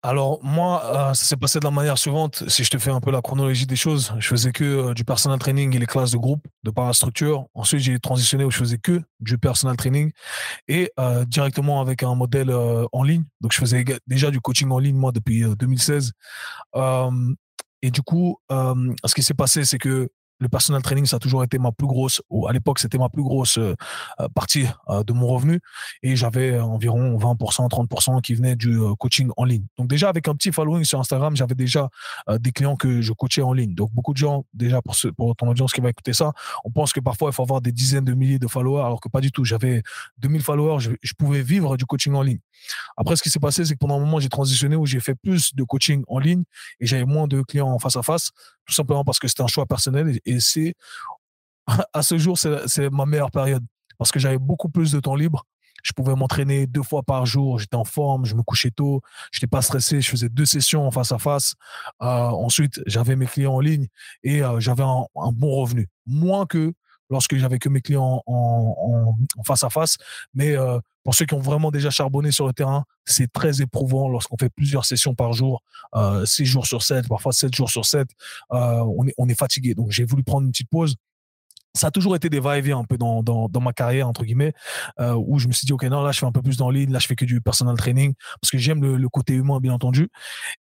Alors moi, euh, ça s'est passé de la manière suivante. Si je te fais un peu la chronologie des choses, je faisais que euh, du personal training et les classes de groupe, de parastructure. Ensuite, j'ai transitionné où je faisais que du personal training et euh, directement avec un modèle en ligne. Donc, je faisais déjà du coaching en ligne moi depuis 2016. et du coup, ce qui s'est passé, c'est que le personal training, ça a toujours été ma plus grosse, à l'époque, c'était ma plus grosse euh, euh, partie euh, de mon revenu. Et j'avais environ 20%, 30% qui venaient du coaching en ligne. Donc déjà, avec un petit following sur Instagram, j'avais déjà des clients que je coachais en ligne. Donc beaucoup de gens, déjà pour, ton audience qui va écouter ça, on pense que parfois, il faut avoir des dizaines de milliers de followers, alors que pas du tout. J'avais 2000 followers, je, je pouvais vivre du coaching en ligne. Après, ce qui s'est passé, c'est que pendant un moment, j'ai transitionné où j'ai fait plus de coaching en ligne et j'avais moins de clients en face à face, tout simplement parce que c'était un choix personnel c'est à ce jour, c'est ma meilleure période parce que j'avais beaucoup plus de temps libre. Je pouvais m'entraîner deux fois par jour. J'étais en forme, je me couchais tôt, je n'étais pas stressé. Je faisais deux sessions en face à face. Euh, ensuite, j'avais mes clients en ligne et euh, j'avais un, bon revenu, moins que lorsque j'avais que mes clients en, face à face. Mais euh, pour ceux qui ont vraiment déjà charbonné sur le terrain, c'est très éprouvant lorsqu'on fait plusieurs sessions par jour, euh, 6 jours sur 7, parfois 7 jours sur 7. Euh, on, est, fatigué. Donc, j'ai voulu prendre une petite pause ça a toujours été des va-et-vient un peu dans, ma carrière, entre guillemets, euh, où je me suis dit, OK, non, là, je fais un peu plus dans ligne, là, je fais que du personal training, parce que j'aime le, le, côté humain, bien entendu.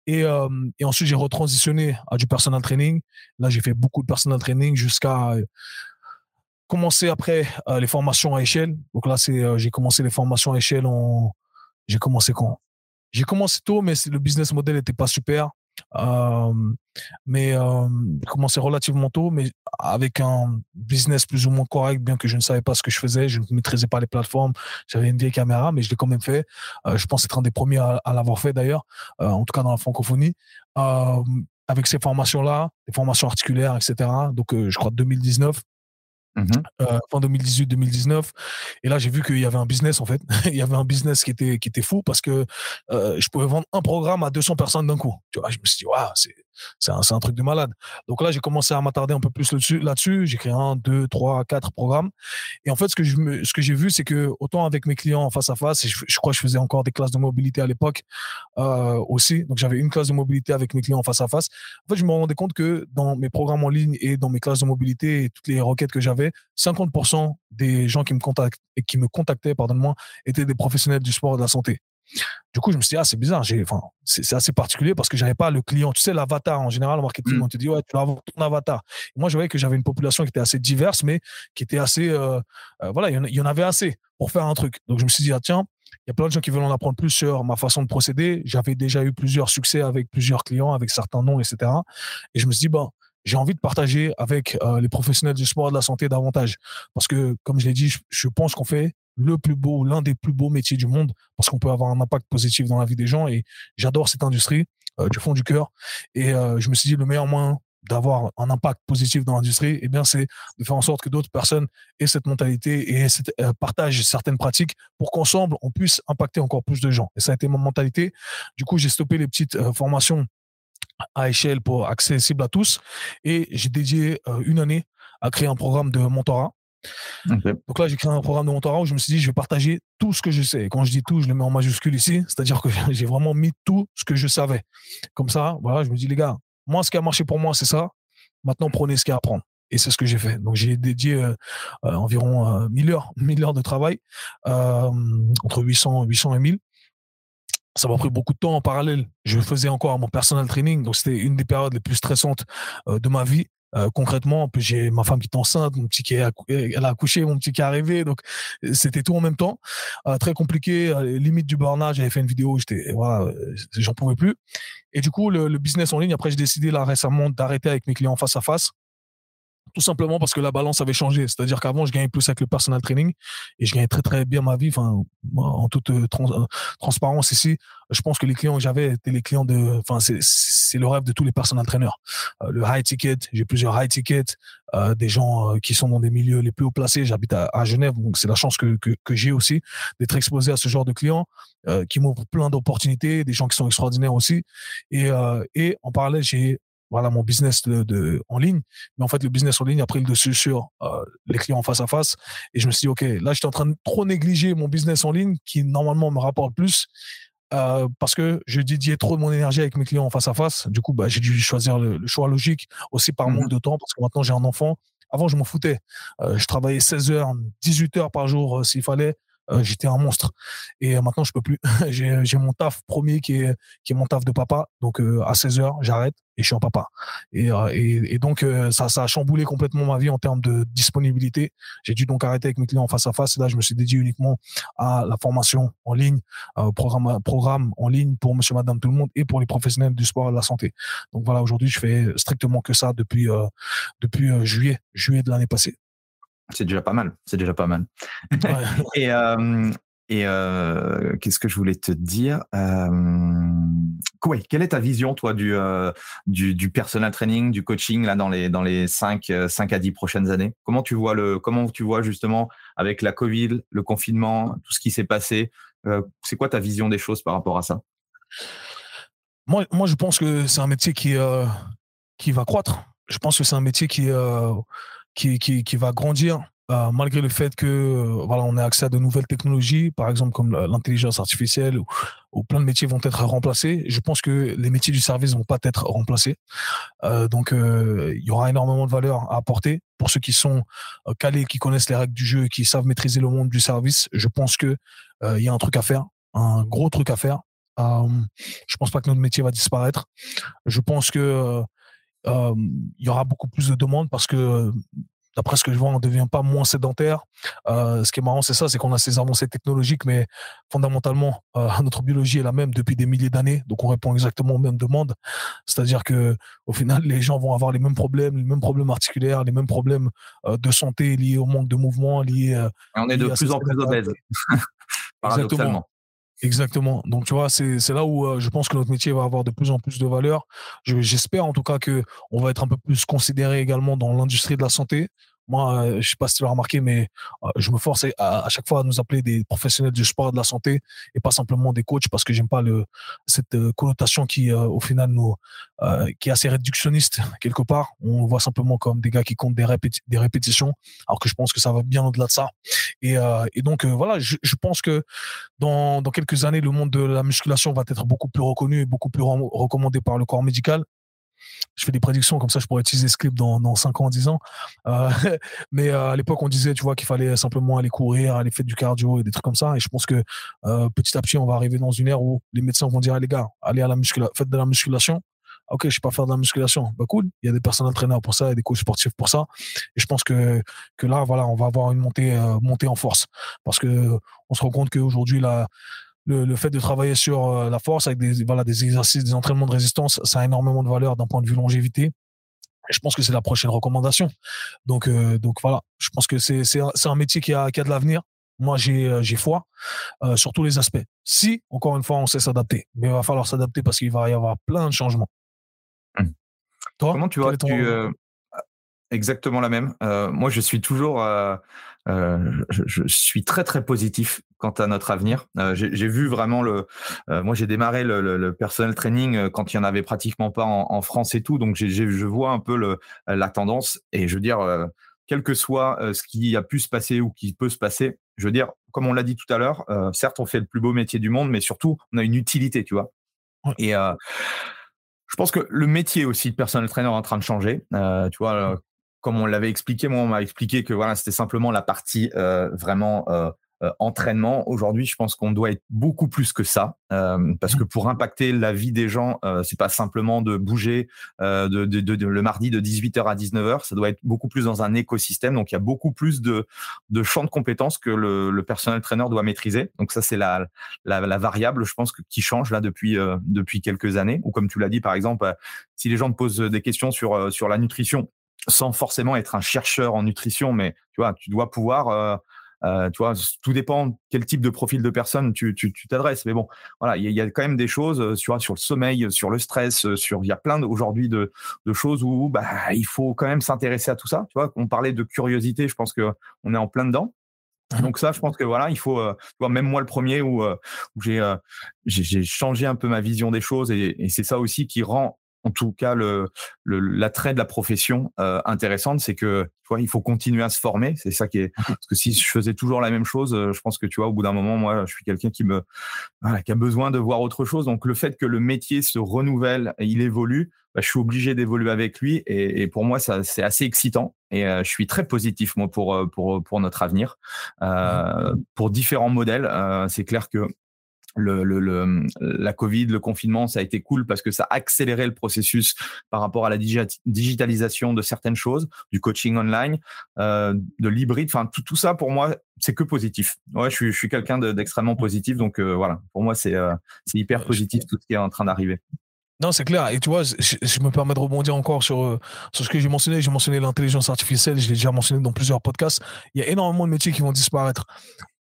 Et, euh, et ensuite, j'ai retransitionné à du personal training. Là, j'ai fait beaucoup de personal training jusqu'à commencé après euh, les formations à échelle. Donc là, c'est euh, j'ai commencé les formations à échelle en j'ai commencé quand? J'ai commencé tôt, mais le business model n'était pas super. Euh, mais j'ai commencé relativement tôt, mais avec un business plus ou moins correct, bien que je ne savais pas ce que je faisais, je ne maîtrisais pas les plateformes. J'avais une vieille caméra, mais je l'ai quand même fait. je pense être un des premiers à, l'avoir fait d'ailleurs, en tout cas dans la francophonie. avec ces formations-là, des formations articulaires, etc. Donc, je crois 2019. Mmh euh, fin 2018-2019. Et là, j'ai vu qu'il y avait un business, en fait. il y avait un business qui était, qui était fou parce que euh, je pouvais vendre un programme à 200 personnes d'un coup. Tu vois, je me suis dit, waouh, c'est un, un, truc de malade. Donc là, j'ai commencé à m'attarder un peu plus là-dessus. Là j'ai créé un, deux, trois, quatre programmes. Et en fait, ce que, je ce j'ai vu, c'est que autant avec mes clients face à face, et je, crois que je faisais encore des classes de mobilité à l'époque euh, aussi. Donc j'avais une classe de mobilité avec mes clients face à face. En fait, je me rendais compte que dans mes programmes en ligne et dans mes classes de mobilité toutes les requêtes que j'avais, 50% des gens qui me contactent et qui me contactaient, pardonne-moi, étaient des professionnels du sport et de la santé. Du coup, je me suis dit, ah, c'est bizarre, enfin, c'est assez particulier parce que j'avais pas le client. Tu sais, l'avatar, en général, en marketing, mmh. on te dit, ouais, tu vas avoir ton avatar. moi, je voyais que j'avais une population qui était assez diverse, mais qui était assez, euh, euh, voilà, il y, en avait assez pour faire un truc. Donc, je me suis dit, ah, tiens, il y a plein de gens qui veulent en apprendre plus sur ma façon de procéder. J'avais déjà eu plusieurs succès avec plusieurs clients, avec certains noms, etc. Et je me suis dit, bon, j'ai envie de partager avec euh, les professionnels du sport et de la santé davantage. Parce que, comme je l'ai dit, je pense qu'on fait le plus beau, l'un des plus beaux métiers du monde, parce qu'on peut avoir un impact positif dans la vie des gens. Et j'adore cette industrie euh, du fond du cœur. Et euh, je me suis dit, le meilleur moyen d'avoir un impact positif dans l'industrie, eh bien, c'est de faire en sorte que d'autres personnes aient cette mentalité et partagent certaines pratiques pour qu'ensemble, on puisse impacter encore plus de gens. Et ça a été mon mentalité. Du coup, j'ai stoppé les petites formations à échelle pour accessible à tous et j'ai dédié une année à créer un programme de mentorat donc là, j'ai créé un programme de mentorat où je me suis dit, je vais partager tout ce que je sais. Et quand je dis tout, je le mets en majuscule ici, c'est-à-dire que j'ai vraiment mis tout ce que je savais. Comme ça, voilà, je me dis, les gars, moi, ce qui a marché pour moi, c'est ça. Maintenant, prenez ce qu'il y a à prendre. Et c'est ce que j'ai fait. Donc, j'ai dédié euh, euh, environ 1000 heures, 1000 heures de travail, euh, entre 800, 800 et 1000 ça m'a pris beaucoup de temps en parallèle. Je faisais encore mon personal training, donc c'était une des périodes les plus stressantes de ma vie. Euh, concrètement, j'ai ma femme qui est enceinte, mon petit qui est, elle a accouché, mon petit qui est arrivé, donc c'était tout en même temps, euh, très compliqué, euh, limite du burn-out. J'avais fait une vidéo, j'étais voilà, j'en pouvais plus. Et du coup, le, le business en ligne, après j'ai décidé là récemment d'arrêter avec mes clients face à face tout simplement parce que la balance avait changé. C'est-à-dire qu'avant, je gagnais plus avec le personal training et je gagnais très très bien ma vie. Enfin, en toute euh, euh, transparence ici, je pense que les clients que j'avais étaient les clients de. Enfin, c'est le rêve de tous les personal trainers. Euh, le high ticket, j'ai plusieurs high tickets, des gens qui sont dans des milieux les plus haut placés. J'habite à, Genève, donc c'est la chance que, que, j'ai aussi d'être exposé à ce genre de clients qui m'ouvrent plein d'opportunités, des gens qui sont extraordinaires aussi. Et, et en parallèle, j'ai voilà mon business de, en ligne. Mais en fait, le business en ligne a pris le dessus sur euh, les clients face à face. Et je me suis dit, OK, là, j'étais en train de trop négliger mon business en ligne qui, normalement, me rapporte plus. Euh, parce que je dédiais trop de mon énergie avec mes clients face à face. Du coup, bah, j'ai dû choisir le, choix logique aussi par mmh manque de temps parce que maintenant j'ai un enfant. Avant, je m'en foutais. Euh, je travaillais 16 heures, 18 heures par jour s'il fallait. Euh, j'étais un monstre. Et euh, maintenant, je peux plus. j'ai mon taf premier qui est, qui est mon taf de papa. Donc, euh, à 16 heures, j'arrête et je suis un papa. Et, et, et donc, ça, ça a chamboulé complètement ma vie en termes de disponibilité. J'ai dû donc arrêter avec mes clients face à face. Et là, je me suis dédié uniquement à la formation en ligne, programme, programme en ligne pour monsieur, madame, tout le monde et pour les professionnels du sport et de la santé. Donc voilà, aujourd'hui, je fais strictement que ça depuis, depuis juillet, juillet de l'année passée. C'est déjà pas mal. C'est déjà pas mal. et euh, et euh, qu'est-ce que je voulais te dire euh, Quelle est ta vision, toi, du, du, du, personal training, du coaching là dans les dans les 5, 5 à 10 prochaines années? Comment tu vois le comment tu vois justement avec la Covid, le confinement, tout ce qui s'est passé C'est quoi ta vision des choses par rapport à ça? Moi, moi, je pense que c'est un métier qui qui va croître. Je pense que c'est un métier qui qui, va grandir euh, malgré le fait que euh, voilà on a accès à de nouvelles technologies, par exemple comme l'intelligence artificielle, où, plein de métiers vont être remplacés. Je pense que les métiers du service vont pas être remplacés. Euh, donc euh, il y aura énormément de valeur à apporter pour ceux qui sont calés, qui connaissent les règles du jeu, qui savent maîtriser le monde du service. Je pense que il y a un truc à faire, un gros truc à faire. je pense pas que notre métier va disparaître. Je pense que il y aura beaucoup plus de demandes parce que d'après ce que je vois, on ne devient pas moins sédentaire. Euh, ce qui est marrant, c'est ça, c'est qu'on a ces avancées technologiques, mais fondamentalement, euh, notre biologie est la même depuis des milliers d'années, donc on répond exactement aux mêmes demandes. C'est-à-dire que au final, les gens vont avoir les mêmes problèmes, les mêmes problèmes articulaires, les mêmes problèmes euh, de santé liés au manque de mouvement, liés. on est de plus en plus obèses. Exactement. Exactement. Donc, tu vois, c'est là où euh, je pense que notre métier va avoir de plus en plus de valeur. J'espère en tout cas que on va être un peu plus considéré également dans l'industrie de la santé. Moi, euh, je sais pas si tu l'as remarqué, mais euh, je me force à, chaque fois à nous appeler des professionnels du sport de la santé et pas simplement des coachs parce que j'aime pas le, cette euh, connotation qui, au final, nous, qui est assez réductionniste quelque part. On voit simplement comme des gars qui comptent des, répétitions, alors que je pense que ça va bien au-delà de ça. Et, donc, voilà, je, pense que dans quelques années, le monde de la musculation va être beaucoup plus reconnu et beaucoup plus recommandé par le corps médical je fais des prédictions comme ça, je pourrais utiliser ce clip dans, dans 5 ans, 10 ans. Euh, mais euh, à l'époque, on disait, tu vois, qu'il fallait simplement aller courir, aller faire du cardio et des trucs comme ça. Et je pense que euh, petit à petit, on va arriver dans une ère où les médecins vont dire, les gars, allez à la musculation, faites de la musculation. Ok, je sais pas faire de la musculation. Bah cool. Il y a des personnes entraîneurs pour ça, il y a des coachs sportifs pour ça. Et je pense que que là, voilà, on va avoir une montée montée en force parce que on se rend compte qu'aujourd'hui la le, fait de travailler sur euh, la force avec des, voilà, des exercices, des entraînements de résistance, ça a énormément de valeur d'un point de vue longévité. Et je pense que c'est la prochaine recommandation. Donc, euh, donc voilà, je pense que c'est, c'est, un, un métier qui a, qui a de l'avenir. Moi, j'ai, euh, j'ai foi sur tous les aspects. Si, encore une fois, on sait s'adapter. Mais il va falloir s'adapter parce qu'il va y avoir plein de changements. Mmh. Comment tu vois tu, Exactement la même. moi, je suis toujours euh, je, je, suis très très positif quant à notre avenir. Euh, j'ai vu vraiment le. Euh, moi, j'ai démarré le, le, le, personnel training quand il y en avait pratiquement pas en, en France et tout, donc je vois un peu le, la tendance. Et je veux dire, quel que soit ce qui a pu se passer ou qui peut se passer, je veux dire, comme on l'a dit tout à l'heure, certes, on fait le plus beau métier du monde, mais surtout, on a une utilité, tu vois. Et je pense que le métier aussi de personnel trainer est en train de changer. tu vois, comme on l'avait expliqué, moi, on m'a expliqué que voilà, c'était simplement la partie euh, vraiment euh, euh, entraînement. Aujourd'hui, je pense qu'on doit être beaucoup plus que ça, parce que pour impacter la vie des gens, c'est pas simplement de bouger le mardi de 18h à 19h. Ça doit être beaucoup plus dans un écosystème. Donc, il y a beaucoup plus de, champs de compétences que le, le personnel trainer doit maîtriser. Donc, ça, c'est la, la, variable, je pense, qui change là depuis depuis quelques années. Ou comme tu l'as dit, par exemple, si les gens te posent des questions sur sur la nutrition, sans forcément être un chercheur en nutrition, mais tu vois, tu dois pouvoir euh, tu vois, tout dépend quel type de profil de personne tu t'adresses. Mais bon, voilà, il y, a quand même des choses euh, sur, sur le sommeil, sur le stress, euh, sur il y a plein aujourd'hui de, de, choses où bah, il faut quand même s'intéresser à tout ça. Tu vois, on parlait de curiosité, je pense que on est en plein dedans. Mmh. Donc ça, je pense que voilà, il faut, tu vois, même moi le premier où, où j'ai changé un peu ma vision des choses et, et c'est ça aussi qui rend en tout cas le l'attrait de la profession euh, intéressante, c'est que tu vois, il faut continuer à se former. C'est ça qui est mmh parce que si je faisais toujours la même chose, euh, je pense que tu vois, au bout d'un moment, moi, je suis quelqu'un qui me voilà, qui a besoin de voir autre chose. Donc le fait que le métier se renouvelle, il évolue, bah, je suis obligé d'évoluer avec lui. Et, et, pour moi, ça c'est assez excitant. Et euh, je suis très positif moi pour pour pour notre avenir, euh, pour différents modèles. c'est clair que le, le, la Covid, le confinement, ça a été cool parce que ça a accéléré le processus par rapport à la digitalisation de certaines choses, du coaching online, euh, de l'hybride. Enfin, tout, tout ça pour moi, c'est que positif. Ouais, je suis, je suis quelqu'un d'extrêmement positif, donc euh, voilà. Pour moi, c'est euh, hyper positif tout ce qui est en train d'arriver. Non, c'est clair. Et tu vois, je, je, me permets de rebondir encore sur, euh, sur ce que j'ai mentionné. J'ai mentionné l'intelligence artificielle, je l'ai déjà mentionné dans plusieurs podcasts. Il y a énormément de métiers qui vont disparaître.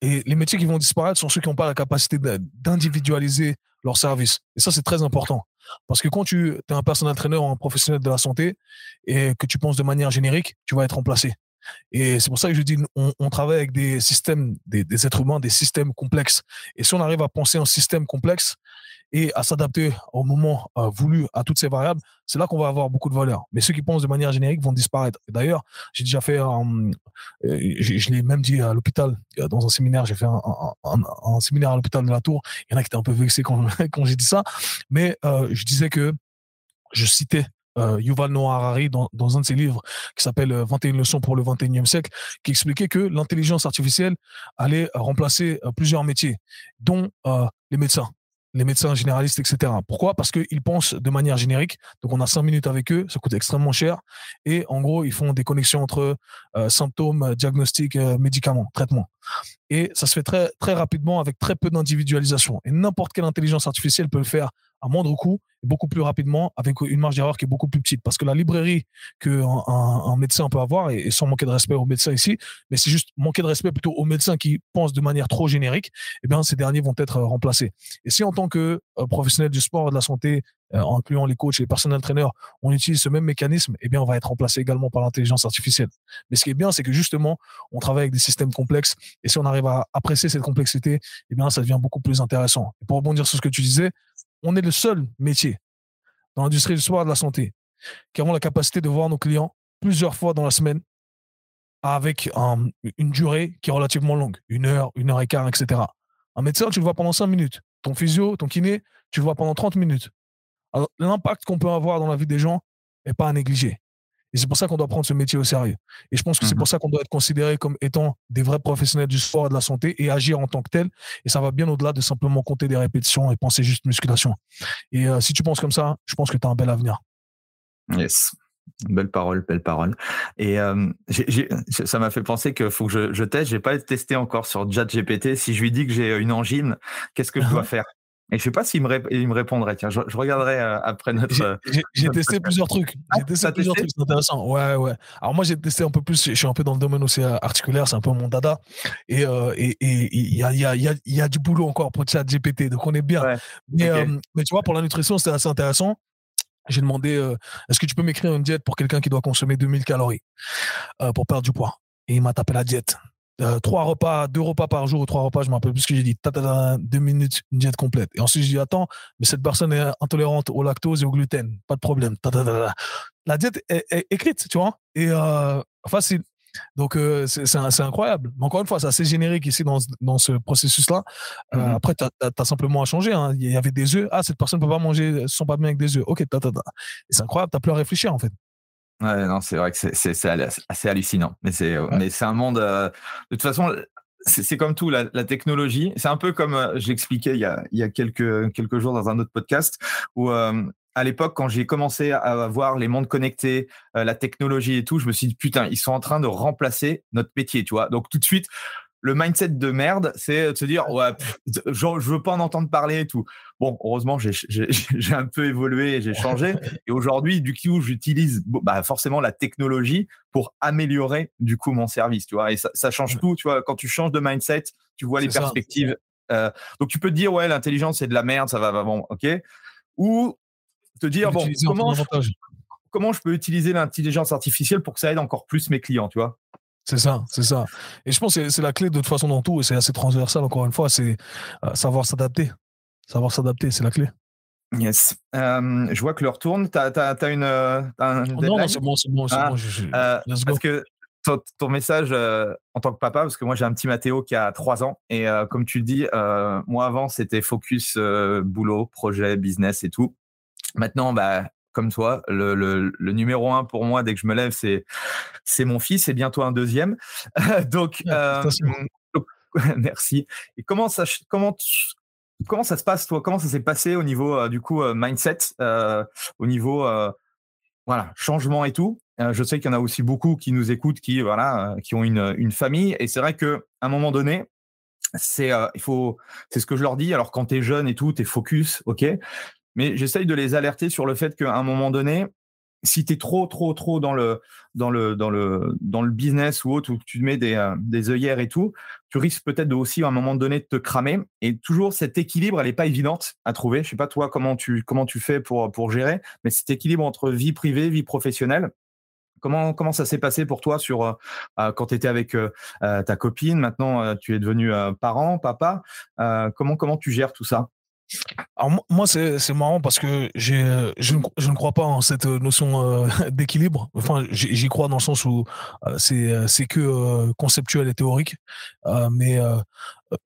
Et les métiers qui vont disparaître sont ceux qui n'ont pas la capacité d'individualiser leur service. Et ça, c'est très important. Parce que quand tu es un personnel trainer ou un professionnel de la santé et que tu penses de manière générique, tu vas être remplacé. Et c'est pour ça que je dis, on, travaille avec des systèmes, des, des, êtres humains, des systèmes complexes. Et si on arrive à penser en système complexe, et à s'adapter au moment euh, voulu à toutes ces variables, c'est là qu'on va avoir beaucoup de valeur. Mais ceux qui pensent de manière générique vont disparaître. D'ailleurs, j'ai déjà fait, euh, je, l'ai même dit à l'hôpital, euh, dans un séminaire, j'ai fait un, séminaire à l'hôpital de la Tour. Il y en a qui étaient un peu vexés quand, j'ai dit ça. Mais euh, je disais que je citais euh, Yuval Noah Harari dans, un de ses livres qui s'appelle 21 leçons pour le 21e siècle, qui expliquait que l'intelligence artificielle allait remplacer plusieurs métiers, dont euh, les médecins les médecins généralistes, etc. Pourquoi? Parce qu'ils pensent de manière générique. Donc, on a cinq minutes avec eux, ça coûte extrêmement cher. Et en gros, ils font des connexions entre euh, symptômes, diagnostics, euh, médicaments, traitements. Et ça se fait très, très rapidement avec très peu d'individualisation. Et n'importe quelle intelligence artificielle peut le faire à moindre coût, beaucoup plus rapidement, avec une marge d'erreur qui est beaucoup plus petite. Parce que la librairie qu'un un, un, médecin peut avoir, et, sans manquer de respect aux médecins ici, mais c'est juste manquer de respect plutôt aux médecins qui pensent de manière trop générique, eh bien, ces derniers vont être remplacés. Et si en tant que euh, professionnel du sport de la santé, euh, incluant les coachs et les personnels traîneurs, on utilise ce même mécanisme, eh bien, on va être remplacé également par l'intelligence artificielle. Mais ce qui est bien, c'est que justement, on travaille avec des systèmes complexes, et si on arrive à apprécier cette complexité, eh bien, ça devient beaucoup plus intéressant. Et pour rebondir sur ce que tu disais, on est le seul métier dans l'industrie du et de la santé qui avons la capacité de voir nos clients plusieurs fois dans la semaine avec une durée qui est relativement longue, une heure, une heure et quart, etc. Un médecin, tu le vois pendant cinq minutes. Ton physio, ton kiné, tu le vois pendant 30 minutes. l'impact qu'on peut avoir dans la vie des gens n'est pas à négliger. Et c'est pour ça qu'on doit prendre ce métier au sérieux. Et je pense que c'est pour mmh ça qu'on doit être considéré comme étant des vrais professionnels du sport et de la santé et agir en tant que tel. Et ça va bien au-delà de simplement compter des répétitions et penser juste musculation. Et euh, si tu penses comme ça, je pense que tu as un bel avenir. Yes. Belle parole, belle parole. Et euh, ça m'a fait penser qu'il faut que je, je teste. Je n'ai pas testé encore sur ChatGPT. Si je lui dis que j'ai une angine, qu'est-ce que je dois faire? Et je sais pas s'il me, il me répondrait. Tiens, je, je regarderai euh, après notre. J'ai euh, testé plusieurs trucs. J'ai ah, testé plusieurs trucs, c'est intéressant. Ouais, ouais. Alors moi, j'ai testé un peu plus. Je suis un peu dans le domaine aussi euh, articulaire, c'est un peu mon dada. Et il et, y, a, y, a, y, a, y a du boulot encore pour chat GPT, donc on est bien. mais, mais tu vois, pour la nutrition, c'était assez intéressant. j'ai demandé est-ce que tu peux m'écrire une diète pour quelqu'un qui doit consommer 2000 calories pour perdre du poids? Et il m'a tapé la diète. Trois repas, deux repas par jour ou trois repas, je me rappelle plus ce que j'ai dit. deux minutes, une diète complète. Et ensuite, je dis attends, mais cette personne est intolérante au lactose et au gluten, pas de problème. La diète est, écrite, tu vois, et facile. Donc, euh, c'est incroyable. Mais encore une fois, c'est assez générique ici dans, dans ce processus-là. Euh, mmh après, tu as, simplement à changer. Hein. Il y avait des œufs. Ah, cette personne ne peut pas manger, ne sont pas bien avec des œufs. Ok, c'est incroyable. Tu n'as plus à réfléchir, en fait. Ouais, non, c'est vrai que c'est assez hallucinant. Mais c'est un monde. Euh, de toute façon, c'est comme tout, la, la technologie. C'est un peu comme j'expliquais il y a, il y a quelques, quelques jours dans un autre podcast où à l'époque, quand j'ai commencé à voir les mondes connectés, euh, la technologie et tout, je me suis dit, putain, ils sont en train de remplacer notre métier, tu vois. Donc, tout de suite, le mindset de merde, c'est de se dire, ouais, je, veux pas en entendre parler et tout. Bon, heureusement, j'ai un peu évolué j'ai changé. Et aujourd'hui, du coup, j'utilise bah, forcément la technologie pour améliorer, du coup, mon service, tu vois. Et ça, change tout, tu vois. Quand tu changes de mindset, tu vois les perspectives. Euh, donc, tu peux te dire, ouais, l'intelligence, c'est de la merde, ça va, va bon, ok. Ou te dire bon, comment je, comment je peux utiliser l'intelligence artificielle pour que ça aide encore plus mes clients, tu vois? C'est ça, c'est ça. Et je pense que c'est la clé de toute façon dans tout, et c'est assez transversal encore une fois, c'est euh, savoir s'adapter. Savoir s'adapter, c'est la clé. Yes. Euh, je vois que l'heure tourne. Tu as, une. Euh, non, non c'est bon, c'est bon. Ah, bon parce que ton, message en tant que papa, parce que moi j'ai un petit Mathéo qui a 3 ans, et comme tu le dis, moi avant c'était focus boulot, projet, business et tout. Maintenant, bah, comme toi, le, le, le, numéro un pour moi, dès que je me lève, c'est, c'est mon fils et bientôt un deuxième. donc, euh, merci. Et comment ça, comment, comment ça se passe, toi? Comment ça s'est passé au niveau euh, du coup euh, mindset, au niveau voilà changement et tout? Je sais qu'il y en a aussi beaucoup qui nous écoutent, qui voilà, qui ont une, une famille. Et c'est vrai que à un moment donné, c'est il faut, c'est ce que je leur dis. Alors quand tu es jeune et tout, tu es focus, ok? Mais j'essaye de les alerter sur le fait qu'à un moment donné, si tu es trop, trop, trop dans le, dans le, dans le, dans le business ou autre, où tu mets des, euh, des œillères et tout, tu risques peut-être aussi à un moment donné de te cramer. Et toujours, cet équilibre, elle n'est pas évidente à trouver. Je sais pas toi comment tu, comment tu fais pour, pour gérer, mais cet équilibre entre vie privée, vie professionnelle, Comment, comment ça s'est passé pour toi sur euh, euh, quand tu étais avec ta copine Maintenant, tu es devenu parent, papa. comment, comment tu gères tout ça? Alors moi, c'est, marrant parce que je, ne, je ne crois pas en cette notion euh, d'équilibre. Enfin, j'y, crois dans le sens où euh, c'est, c'est que euh, conceptuel et théorique. mais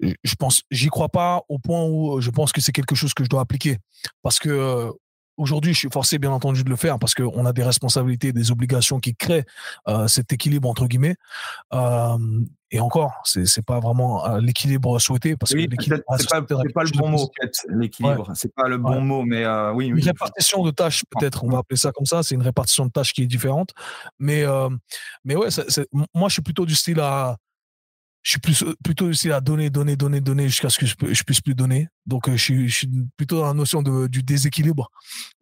je pense, j'y crois pas au point où je pense que c'est quelque chose que je dois appliquer. Parce que Aujourd'hui, je suis forcé, bien entendu, de le faire parce qu'on a des responsabilités, des obligations qui créent euh, cet équilibre entre guillemets. Euh, et encore, c'est c'est pas vraiment euh, l'équilibre souhaité parce que l'équilibre. C'est pas, pas, le bon mot, l'équilibre. C'est pas le bon mot, mais oui, Une répartition de tâches, peut-être, on va appeler ça comme ça. C'est une répartition de tâches qui est différente. Mais mais ouais, moi, je suis plutôt du style à je suis plus, plutôt aussi à donner, donner, donner, donner jusqu'à ce que je, je, puisse plus donner. Donc, euh, je, suis, plutôt dans la notion de, du déséquilibre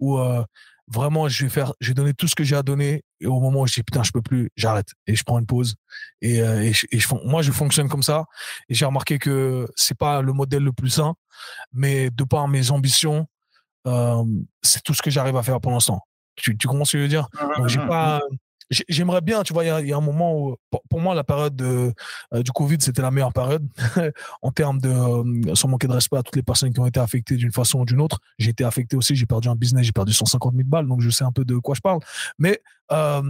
où euh, vraiment, je vais faire, j'ai donné tout ce que j'ai à donner et au moment où je dis putain, je peux plus, j'arrête et je prends une pause. Et, euh, et, je, et moi, je fonctionne comme ça et j'ai remarqué que c'est pas le modèle le plus sain, mais de par mes ambitions, c'est tout ce que j'arrive à faire pour l'instant. Tu, tu comprends ce que je veux dire? Donc, j'ai pas J'aimerais bien, tu vois, il y, a un moment où, pour, moi, la période de, euh, du Covid, c'était la meilleure période en termes de, euh, sans manquer de respect à toutes les personnes qui ont été affectées d'une façon ou d'une autre. J'ai été affecté aussi, j'ai perdu un business, j'ai perdu 150 000 balles, donc je sais un peu de quoi je parle. Mais euh,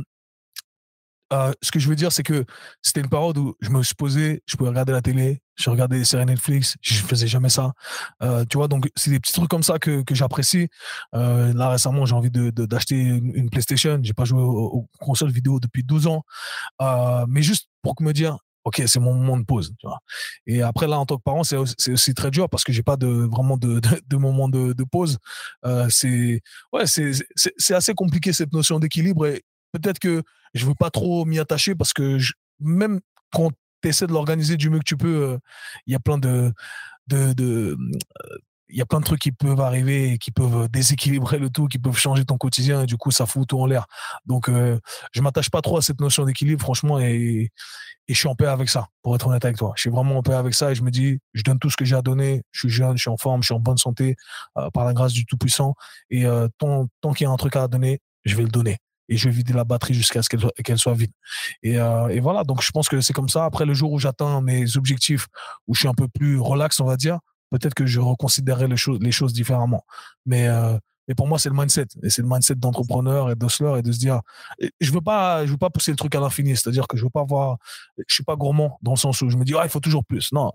euh, ce que je veux dire, c'est que c'était une période où je me suis posé, je pouvais regarder la télé, je regardais des séries Netflix, je faisais jamais ça. Euh, tu vois, donc c'est des petits trucs comme ça que, que j'apprécie. Euh, là, récemment, j'ai envie d'acheter de, d'acheter une, PlayStation. J'ai pas joué aux, consoles vidéo depuis 12 ans. mais juste pour me dire, ok, c'est mon moment de pause. Et après, là, en tant que parent, c'est aussi, très dur parce que j'ai pas de, vraiment de, de, moment de, de pause. c'est ouais, assez compliqué cette notion d'équilibre peut-être que je veux pas trop m'y attacher parce que même quand tu essaies de l'organiser du mieux que tu peux, euh, il y a plein de, de, il y a plein de trucs qui peuvent arriver, qui peuvent déséquilibrer le tout, qui peuvent changer ton quotidien et du coup ça fout tout en l'air. Donc euh, je m'attache pas trop à cette notion d'équilibre franchement et, je suis en paix avec ça pour être honnête avec toi. Je suis vraiment en paix avec ça et je me dis je donne tout ce que j'ai à donner. Je suis jeune, je suis en forme, je suis en bonne santé euh, par la grâce du Tout Puissant et euh, tant qu'il y a un truc à donner, je vais le donner et je vais vider la batterie jusqu'à ce qu'elle soit, soit vide. Et, euh, et, voilà, donc je pense que c'est comme ça. Après, le jour où j'atteins mes objectifs, où je suis un peu plus relax, on va dire, peut-être que je reconsidérerai les choses, les choses différemment. Mais, euh, mais pour moi, c'est le mindset. Et c'est le mindset d'entrepreneur et d'hustler et de se dire, je veux veux pas pousser le truc à l'infini. C'est-à-dire que je veux pas avoir, je suis pas gourmand dans le sens où je me dis, ah, il faut toujours plus. Non,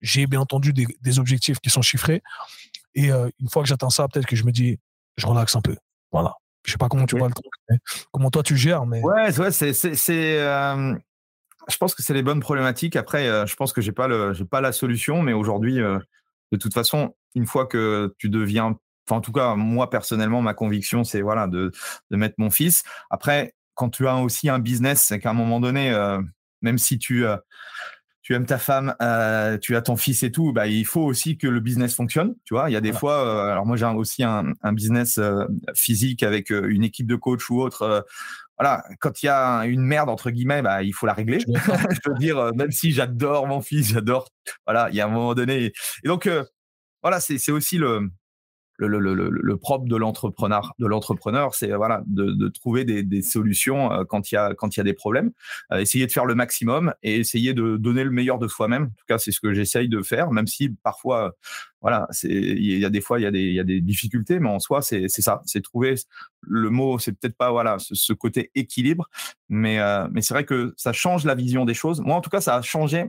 j'ai bien entendu des, des, objectifs qui sont chiffrés. Et euh, une fois que j'atteins ça, peut-être que je me dis, je relaxe un peu. Voilà. Je sais pas comment tu vois le truc, comment toi tu gères. Mais... Ouais, ouais c'est, c'est, euh, je pense que c'est les bonnes problématiques. Après, euh, je pense que j'ai pas le, j'ai pas la solution, mais aujourd'hui, euh, de toute façon, une fois que tu deviens, enfin en tout cas, moi personnellement, ma conviction, c'est voilà de, de mettre mon fils. Après, quand tu as aussi un business, c'est qu'à un moment donné, même si tu tu aimes ta femme, euh, tu as ton fils et tout, bah, il faut aussi que le business fonctionne. Tu vois, il y a des fois, euh, alors moi j'ai aussi un, un business euh, physique avec une équipe de coach ou autre. Voilà, quand il y a une merde entre guillemets, bah, il faut la régler. Je veux dire, même si j'adore mon fils, j'adore. Voilà, il y a un moment donné. Et donc voilà, c'est aussi le le, le, le, le, propre de l'entrepreneur, de l'entrepreneur, c'est voilà de, de trouver des, des, solutions euh, quand il y a quand il y a des problèmes, euh, essayer de faire le maximum et essayer de donner le meilleur de soi-même. En tout cas, c'est ce que j'essaye de faire, même si parfois, voilà, c'est il y a des fois il y a des il y a des difficultés, mais en soi c'est c'est ça, c'est trouver le mot, c'est peut-être pas voilà ce, ce, côté équilibre, mais euh, mais c'est vrai que ça change la vision des choses. Moi, en tout cas, ça a changé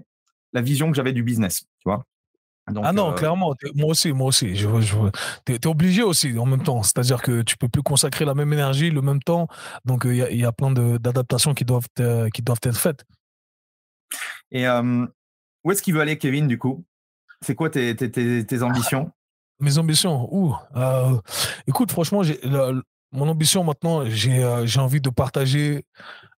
la vision que j'avais du business, tu vois ah non, euh, clairement, moi aussi, moi aussi. Je, je, tu es, obligé aussi en même temps. C'est-à-dire que tu peux plus consacrer la même énergie le même temps. Donc, il y, y, a plein d'adaptations qui, doivent qui doivent être faites. Et euh, où est-ce qu'il veut aller, Kevin, du coup? C'est quoi tes, tes, tes, tes, ambitions? Mes ambitions? Ouh, euh, Écoute, franchement, mon ambition maintenant, j'ai envie de partager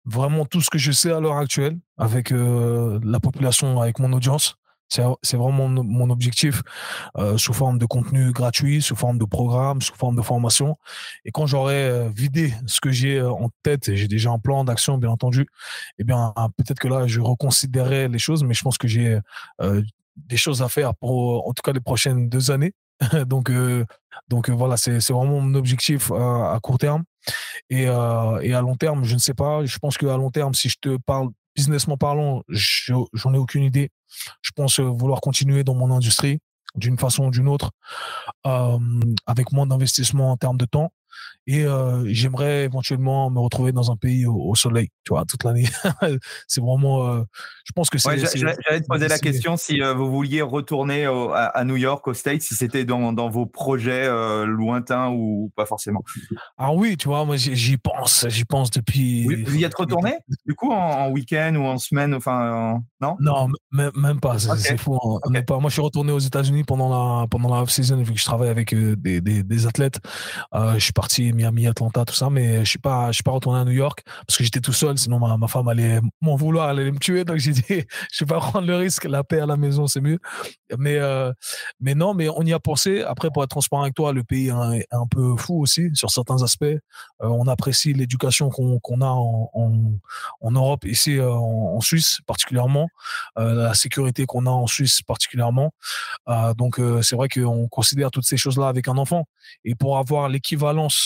vraiment tout ce que je sais à l'heure actuelle avec la population, avec mon audience. C'est vraiment mon objectif euh, sous forme de contenu gratuit, sous forme de programme, sous forme de formation. Et quand j'aurai euh, vidé ce que j'ai euh, en tête, j'ai déjà un plan d'action, bien entendu, eh bien, peut-être que là, je reconsidérerai les choses, mais je pense que j'ai des choses à faire pour, en tout cas, les prochaines deux années. donc, donc voilà, c'est vraiment mon objectif à court terme. Et, et à long terme, je ne sais pas. Je pense qu'à long terme, si je te parle businessment parlant, j'en ai aucune idée. Je pense euh, vouloir continuer dans mon industrie d'une façon ou d'une autre, euh, avec moins d'investissement en termes de temps. Et euh, j'aimerais éventuellement me retrouver dans un pays au, soleil, tu vois, toute l'année. c'est vraiment, euh, je pense que c'est. Ouais, J'allais te poser la question si euh, vous vouliez retourner au, à, à, New York, au States, si c'était dans, dans, vos projets lointains ou pas forcément. Ah oui, tu vois, moi j'y pense, j'y pense depuis. Oui, vous y êtes retourné du coup en, en week-end ou en semaine, enfin non? Non, même pas, c'est okay. fou. Hein. Pas. Moi je suis retourné aux États-Unis pendant la pendant la off-season vu que je travaille avec des, des, des athlètes. je suis parti Miami, Atlanta, tout ça, mais je suis pas, je suis pas retourné à New York parce que j'étais tout seul, sinon ma, ma femme allait m'en vouloir, elle allait me tuer. Donc j'ai dit, je vais pas prendre le risque, la paix à la maison, c'est mieux. Mais, euh, mais non, mais on y a pensé. Après, pour être transparent avec toi, le pays est un, peu fou aussi sur certains aspects. Euh, on apprécie l'éducation qu'on qu'on a en, en, Europe, ici euh, en, Suisse particulièrement, la sécurité qu'on a en Suisse particulièrement. Donc c'est vrai qu'on considère toutes ces choses-là avec un enfant. Et pour avoir l'équivalence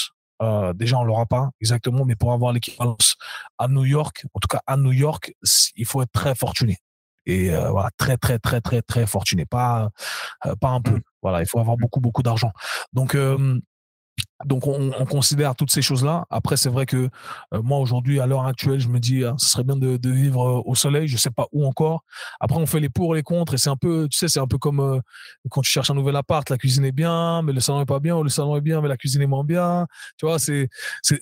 euh, déjà, on l'aura pas exactement, mais pour avoir l'équivalence à New York, en tout cas à New York, il faut être très fortuné. Et euh, voilà, très très très très très fortuné, pas euh, pas un peu. Mmh. Voilà, il faut avoir beaucoup beaucoup d'argent. Donc donc on, on, considère toutes ces choses-là. Après, c'est vrai que euh, moi aujourd'hui, à l'heure actuelle, je me dis, hein, ce serait bien de, de, vivre euh, au soleil. Je sais pas où encore. Après, on fait les pour et les contre, et c'est un peu, tu sais, c'est un peu comme euh, quand tu cherches un nouvel appart, la cuisine est bien, mais le salon est pas bien, ou le salon est bien, mais la cuisine est moins bien. Tu vois, c'est,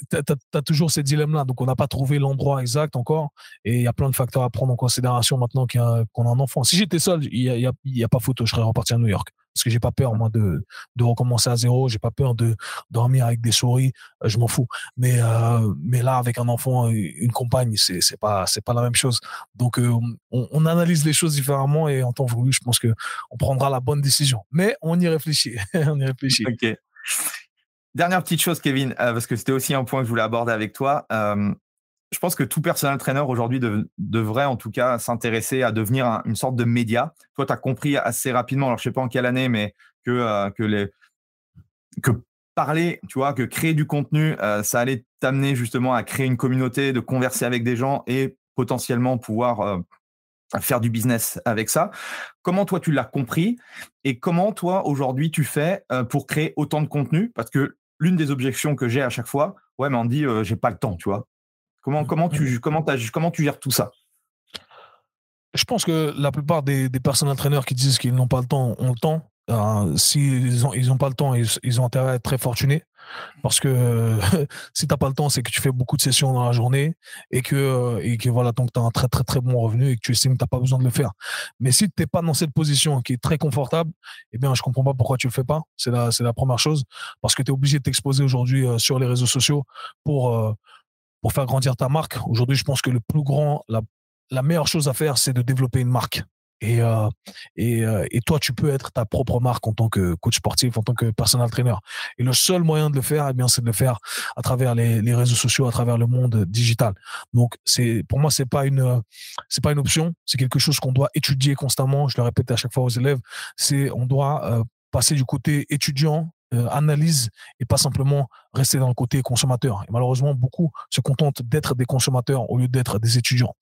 t'as, as toujours ces dilemmes-là. Donc on n'a pas trouvé l'endroit exact encore, et il y a plein de facteurs à prendre en considération maintenant qu'on a, a, un enfant. Si j'étais seul, il y a, y, a, y a, pas photo, je serais reparti à New York parce que j'ai pas peur moi de, de recommencer à zéro, j'ai pas peur de dormir avec des souris, euh, je m'en fous. Mais euh, mais là avec un enfant, une compagne, c'est c'est pas c'est pas la même chose. Donc euh, on, analyse les choses différemment et en temps voulu, je pense que on prendra la bonne décision. Mais on y réfléchit, on y réfléchit. Dernière petite chose, Kevin, parce que c'était aussi un point que je voulais aborder avec toi je pense que tout personnel trainer aujourd'hui devrait en tout cas s'intéresser à devenir une sorte de média. Toi, tu as compris assez rapidement, alors je sais pas en quelle année, mais que, euh, que parler, tu vois, que créer du contenu, euh, ça allait t'amener justement à créer une communauté, de converser avec des gens et potentiellement pouvoir euh, faire du business avec ça. Comment toi, tu l'as compris et comment toi, aujourd'hui, tu fais pour créer autant de contenu? Parce que l'une des objections que j'ai à chaque fois, ouais, mais on dit, j'ai pas le temps, tu vois. Comment, comment, tu, comment, comment gères tout ça? Je pense que la plupart des, personnes entraîneurs qui disent qu'ils n'ont pas le temps ont le temps. S'ils n'ont ils pas le temps, ils, ont intérêt à être très fortunés. Parce que si tu n'as pas le temps, c'est que tu fais beaucoup de sessions dans la journée et que, et que voilà, tu as un très très très bon revenu et que tu estimes que tu n'as pas besoin de le faire. Mais si tu n'es pas dans cette position qui est très confortable, eh bien, je comprends pas pourquoi tu le fais pas. C'est la, la première chose. Parce que tu es obligé de t'exposer aujourd'hui euh, sur les réseaux sociaux pour, euh, pour faire grandir ta marque. Aujourd'hui, je pense que le plus grand, la, la meilleure chose à faire, c'est de développer une marque. Et, euh, et, euh, et, toi, tu peux être ta propre marque en tant que coach sportif, en tant que personal trainer. Et le seul moyen de le faire, eh bien, c'est de le faire à travers les, les, réseaux sociaux, à travers le monde digital. Donc, c'est pour moi, c'est pas une, c'est pas une option. C'est quelque chose qu'on doit étudier constamment. Je le répète à chaque fois aux élèves. C'est, on doit euh, passer du côté étudiant euh, analyse et pas simplement rester dans le côté consommateur. Et malheureusement, beaucoup se contentent d'être des consommateurs au lieu d'être des étudiants.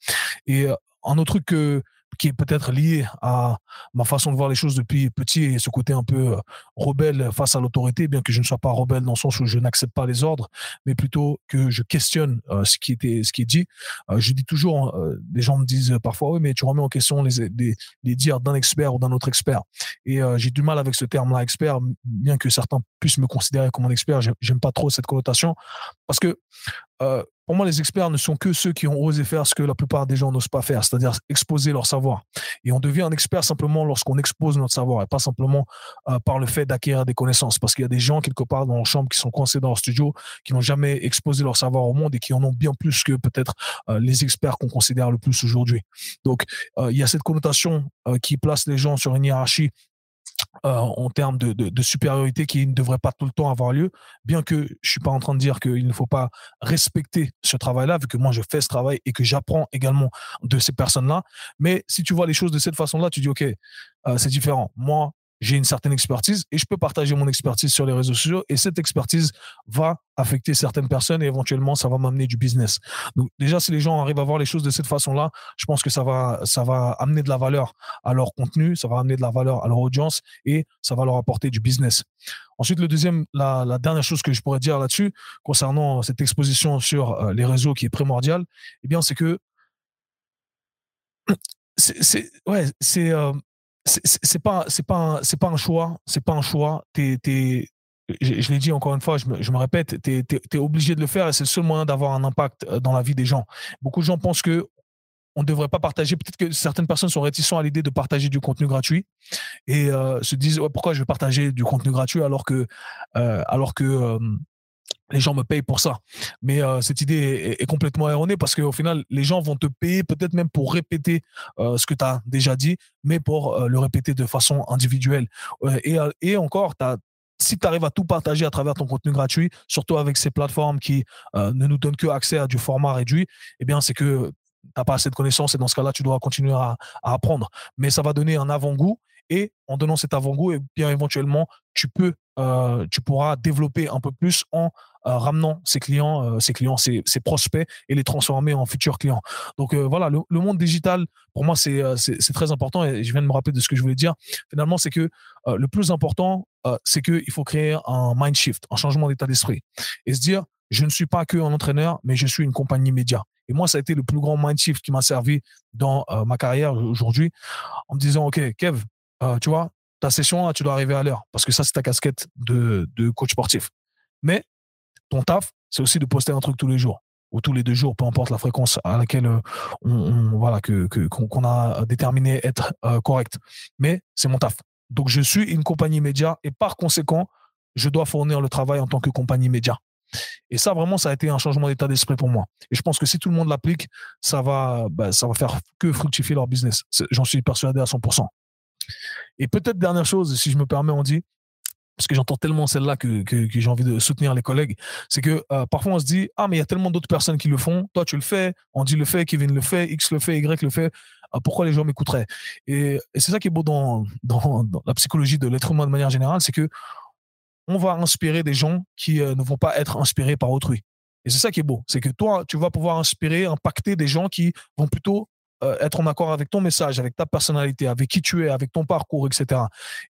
Et euh, un autre truc que qui est peut-être lié à ma façon de voir les choses depuis petit et ce côté un peu euh, rebelle face à l'autorité, bien que je ne sois pas rebelle dans le sens où je n'accepte pas les ordres, mais plutôt que je questionne euh, ce qui était, ce qui est dit. Euh, je dis toujours, des gens me disent parfois, oui, mais tu remets en question les, les, les dires d'un expert ou d'un autre expert. Et j'ai du mal avec ce terme-là, expert, bien que certains puissent me considérer comme un expert. J'aime pas trop cette connotation parce que pour moi, les experts ne sont que ceux qui ont osé faire ce que la plupart des gens n'osent pas faire, c'est-à-dire exposer leur savoir. Et on devient un expert simplement lorsqu'on expose notre savoir et pas simplement euh, par le fait d'acquérir des connaissances. Parce qu'il y a des gens quelque part dans leur chambre qui sont coincés dans leur studio, qui n'ont jamais exposé leur savoir au monde et qui en ont bien plus que peut-être euh, les experts qu'on considère le plus aujourd'hui. Donc, euh, il y a cette connotation qui place les gens sur une hiérarchie euh, en termes de, de, supériorité qui ne devrait pas tout le temps avoir lieu, bien que je suis pas en train de dire qu'il ne faut pas respecter ce travail-là, vu que moi je fais ce travail et que j'apprends également de ces personnes-là. Mais si tu vois les choses de cette façon-là, tu dis ok, euh, c'est différent. Moi, j'ai une certaine expertise et je peux partager mon expertise sur les réseaux sociaux et cette expertise va affecter certaines personnes et éventuellement ça va m'amener du business. Donc déjà si les gens arrivent à voir les choses de cette façon-là, je pense que ça va ça va amener de la valeur à leur contenu, ça va amener de la valeur à leur audience et ça va leur apporter du business. Ensuite le deuxième la, dernière chose que je pourrais dire là-dessus concernant cette exposition sur euh, les réseaux qui est primordiale, eh bien c'est que c'est ouais, c'est euh, c'est pas pas un choix c'est pas un choix je, l'ai dit encore une fois, je me, répète, tu es, obligé de le faire et c'est le seul moyen d'avoir un impact euh, dans la vie des gens. Beaucoup de gens pensent que on ne devrait pas partager. Peut-être que certaines personnes sont réticentes à l'idée de partager du contenu gratuit et euh, se disent pourquoi je vais partager du contenu gratuit alors que alors que euh, les gens me payent pour ça. Mais euh, cette idée est, complètement erronée parce qu'au final, les gens vont te payer peut-être même pour répéter euh, ce que tu as déjà dit, mais pour euh, le répéter de façon individuelle. et, et encore, si tu arrives à tout partager à travers ton contenu gratuit, surtout avec ces plateformes qui ne nous donnent que accès à du format réduit, eh bien, c'est que tu n'as pas assez de connaissances et dans ce cas-là, tu dois continuer à, apprendre. Mais ça va donner un avant-goût et en donnant cet avant-goût, eh bien éventuellement, tu peux, tu pourras développer un peu plus en ramenant ses clients, euh, ses clients, ses, prospects et les transformer en futurs clients. Donc euh, voilà, le, le, monde digital, pour moi, c'est c'est très important et je viens de me rappeler de ce que je voulais dire. Finalement, c'est que le plus important, c'est qu'il faut créer un mind shift, un changement d'état d'esprit et se dire, je ne suis pas que un entraîneur, mais je suis une compagnie média. Et moi, ça a été le plus grand mind shift qui m'a servi dans ma carrière aujourd'hui, en me disant, OK, Kev, tu vois, ta session, tu dois arriver à l'heure, parce que ça, c'est ta casquette de, de coach sportif. Mais ton taf, c'est aussi de poster un truc tous les jours ou tous les deux jours, peu importe la fréquence à laquelle euh, on, que qu'on a déterminé être euh, correct. Mais c'est mon taf. Donc, je suis une compagnie média et par conséquent, je dois fournir le travail en tant que compagnie média. Et ça, vraiment, ça a été un changement d'état d'esprit pour moi. Et je pense que si tout le monde l'applique, ça va, bah, ça va faire que fructifier leur business. J'en suis persuadé à 100%. Et peut-être dernière chose, si je me permets, on dit, parce que j'entends tellement celle-là que, que, j'ai envie de soutenir les collègues, c'est que euh, parfois on se dit, ah, mais il y a tellement d'autres personnes qui le font, toi tu le fais, Andy le fait, Kevin le fait, X le fait, Y le fait, ah, pourquoi les gens m'écouteraient? Et, c'est ça qui est beau dans, dans, la psychologie de l'être humain de manière générale, c'est que on va inspirer des gens qui euh, ne vont pas être inspirés par autrui. Et c'est ça qui est beau, c'est que toi, tu vas pouvoir inspirer, impacter des gens qui vont plutôt euh, être en accord avec ton message, avec ta personnalité, avec qui tu es, avec ton parcours, etc.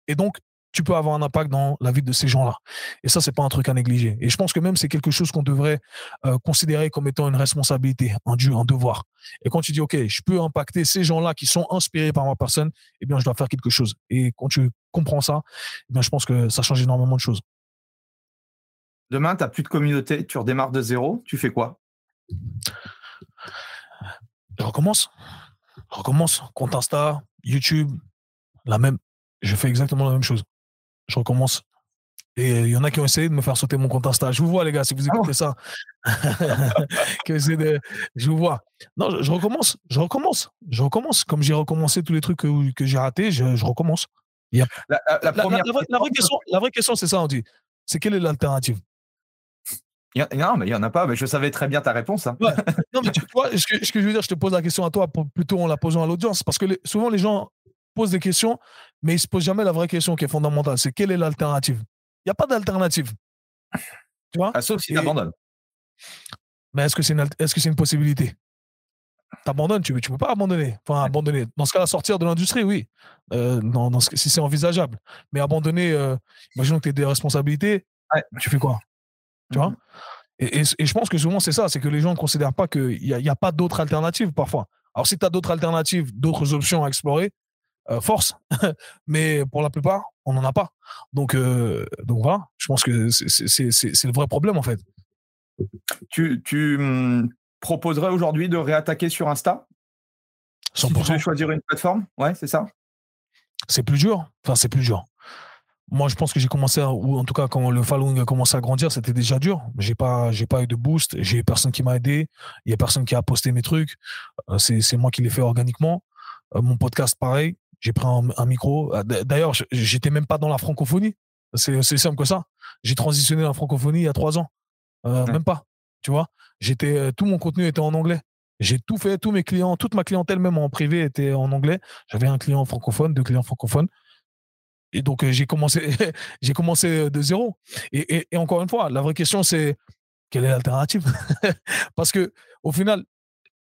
Et donc, tu peux avoir un impact dans la vie de ces gens-là. Et ça, c'est pas un truc à négliger. Et je pense que même c'est quelque chose qu'on devrait euh, considérer comme étant une responsabilité, un dû, un devoir. Et quand tu dis, OK, je peux impacter ces gens-là qui sont inspirés par ma personne, eh bien, je dois faire quelque chose. Et quand tu comprends ça, eh bien, je pense que ça change énormément de choses. Demain, tu n'as plus de communauté, tu redémarres de zéro, tu fais quoi? Je recommence. Je recommence. Compte Insta, YouTube, la même. Je fais exactement la même chose je recommence. Et il y en a qui ont essayé de me faire sauter mon compte Insta. Je vous vois, les gars, si vous ah écoutez ça. de... Je vous vois. Non, je, recommence. Je recommence. Je recommence. Comme j'ai recommencé tous les trucs que, que j'ai ratés, je, recommence. La, vraie question, la vraie question, c'est ça, on dit. C'est quelle est l'alternative? Non, mais il n'y en a pas, mais je savais très bien ta réponse. Hein. Non, mais tu vois, ce que, ce que, je veux dire, je te pose la question à toi plutôt en la posant à l'audience. Parce que souvent, les gens pose des questions, mais il ne se pose jamais la vraie question qui est fondamentale. C'est quelle est l'alternative? Il n'y a pas d'alternative. Tu vois? Ah, Sauf si tu abandonnes. Mais est-ce que c'est une, que c'est une possibilité? Tu abandonnes, tu ne peux pas abandonner. Enfin, abandonner. Dans ce cas-là, sortir de l'industrie, oui. Euh, dans, ce, si c'est envisageable. Mais abandonner, euh, imaginons que tu aies des responsabilités, tu fais quoi? Tu vois? Mmh et, et, je pense que souvent, c'est ça, c'est que les gens ne considèrent pas qu'il n'y a, y a pas d'autres alternatives parfois. Alors, si tu as d'autres alternatives, d'autres options à explorer, euh, force, mais pour la plupart, on n'en a pas. Donc, euh, donc voilà, je pense que c'est le vrai problème en fait. Tu, tu hum, proposerais aujourd'hui de réattaquer sur Insta? 100%. Si tu choisir une plateforme? Ouais, c'est ça C'est plus dur. Enfin, c'est plus dur. Moi, je pense que j'ai commencé, ou en tout cas, quand le following a commencé à grandir, c'était déjà dur. J'ai pas, j'ai pas eu de boost. J'ai personne qui m'a aidé. Il y a personne qui a posté mes trucs. Euh, c'est moi qui l'ai fait organiquement. Mon podcast, pareil. J'ai pris un, micro. Ah, d'ailleurs, j'étais même pas dans la francophonie. C'est simple que ça. J'ai transitionné dans la francophonie il y a trois ans. Euh, même pas. Tu vois, j'étais, euh, tout mon contenu était en anglais. J'ai tout fait, tous mes clients, toute ma clientèle, même en privé, était en anglais. J'avais un client francophone, deux clients francophones. Et donc, euh, j'ai commencé, j'ai commencé de zéro. Et, et, encore une fois, la vraie question, c'est quelle est l'alternative? Parce que, au final,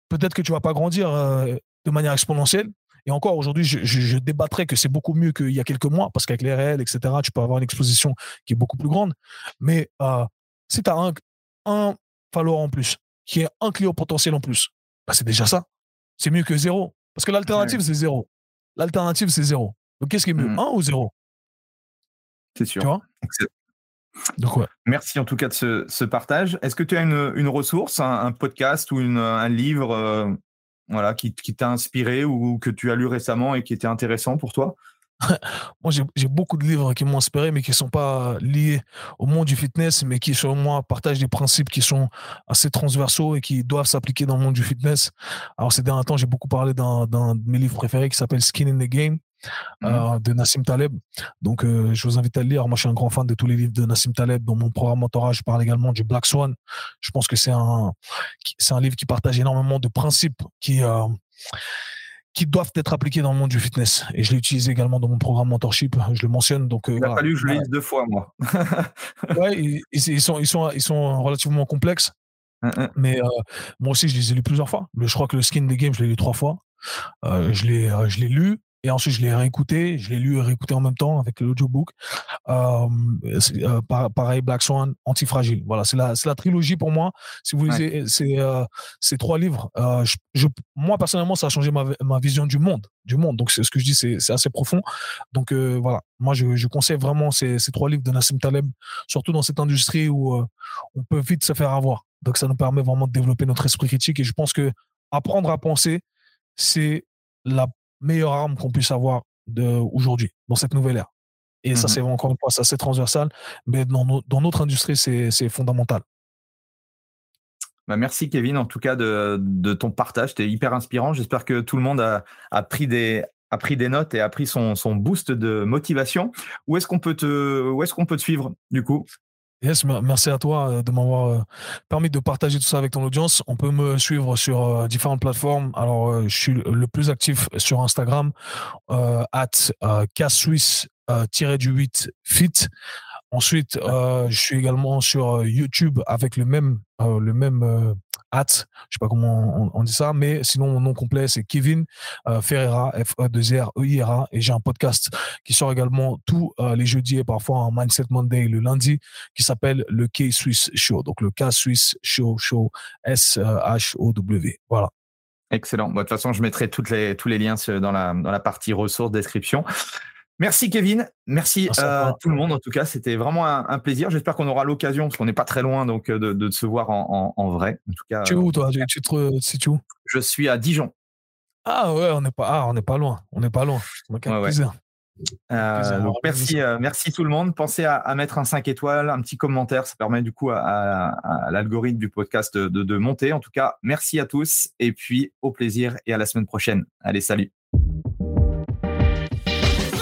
peut-être que tu vas pas grandir de manière exponentielle, et encore aujourd'hui, je, je, débattrais que c'est beaucoup mieux qu'il y a quelques mois, parce qu'avec les réels, etc., tu peux avoir une exposition qui est beaucoup plus grande. Mais euh, si tu as un, un follower en plus, qui est un client potentiel en plus, bah c'est déjà ça. C'est mieux que zéro. Parce que l'alternative, c'est zéro. L'alternative, c'est zéro. Donc qu'est-ce qui est mieux, mmh. un ou zéro? C'est sûr. Tu vois Donc, ouais. Merci en tout cas de ce, ce partage. Est-ce que tu as une, une ressource, un, podcast ou une, un livre euh, voilà, qui, t'a inspiré ou que tu as lu récemment et qui était intéressant pour toi? Moi, j'ai beaucoup de livres qui m'ont inspiré, mais qui ne sont pas liés au monde du fitness, mais qui, selon moi, partagent des principes qui sont assez transversaux et qui doivent s'appliquer dans le monde du fitness. Alors, ces derniers temps, j'ai beaucoup parlé d'un de mes livres préférés qui s'appelle Skin in the Game, Mmh. Euh, de Nassim Taleb. Donc, euh, je vous invite à le lire. Moi, je suis un grand fan de tous les livres de Nassim Taleb. Dans mon programme mentorat, je parle également du Black Swan. Je pense que c'est un, c'est un livre qui partage énormément de principes qui, euh, qui doivent être appliqués dans le monde du fitness. Et je l'ai utilisé également dans mon programme mentorship. Je le mentionne. Donc, Il a fallu que je le lise deux fois, moi. ouais, ils, sont, ils, sont, ils sont relativement complexes. Mais moi aussi, je les ai lus plusieurs fois. je crois que le skin des games, je l'ai lu trois fois. je l'ai, je l'ai lu. Et ensuite, je l'ai réécouté, je l'ai lu et réécouté en même temps avec l'audiobook. Euh, euh, pareil, Black Swan, Antifragile. Voilà, c'est la, la trilogie pour moi. Si vous lisez euh, ces, trois livres, euh, je, moi, personnellement, ça a changé ma, ma, vision du monde. Du monde. Donc, c'est ce que je dis, c'est assez profond. Donc, voilà, moi, je, je conseille vraiment ces, ces, trois livres de Nassim Taleb, surtout dans cette industrie où on peut vite se faire avoir. Donc, ça nous permet vraiment de développer notre esprit critique. Et je pense que apprendre à penser, c'est la meilleure arme qu'on puisse avoir aujourd'hui, dans cette nouvelle ère. Et ça, mmh c'est encore une fois, c'est assez transversal, mais dans, dans notre industrie, c'est fondamental. Bah, merci Kevin, en tout cas de, de ton partage, c'était hyper inspirant. J'espère que tout le monde a, a, pris des a pris des notes et a pris son, son boost de motivation. Où est-ce qu'on peut te où est-ce qu'on peut te suivre du coup? Yes, merci à toi euh, de m'avoir euh, permis de partager tout ça avec ton audience. On peut me suivre sur euh, différentes plateformes. Alors, je suis le plus actif sur Instagram, at du 8 fit. Ensuite, euh, je suis également sur euh, YouTube avec le même euh, le même euh, at, je sais pas comment on, dit ça, mais sinon mon nom complet c'est Kevin Ferreira F E 2 R E I R A et j'ai un podcast qui sort également tous les jeudis et parfois un Mindset Monday le lundi qui s'appelle le K Swiss Show. Donc le K Swiss Show Show S H O W. Voilà. Excellent. de toute façon, je mettrai toutes les, tous les liens dans la, dans la partie ressources, description. Merci Kevin, merci, à tout le monde en tout cas, c'était vraiment un, plaisir. J'espère qu'on aura l'occasion, parce qu'on n'est pas très loin, donc euh, de, se voir en, vrai. En tout cas, tu es où toi? Tu te où? Je suis à Dijon. Ah ouais, on n'est pas, ah, on n'est pas loin, on n'est pas loin. Euh, donc merci, euh, merci tout le monde. Pensez à, mettre un 5 étoiles, un petit commentaire, ça permet du coup à, l'algorithme du podcast de, de monter. En tout cas, merci à tous et puis au plaisir et à la semaine prochaine. Allez, salut.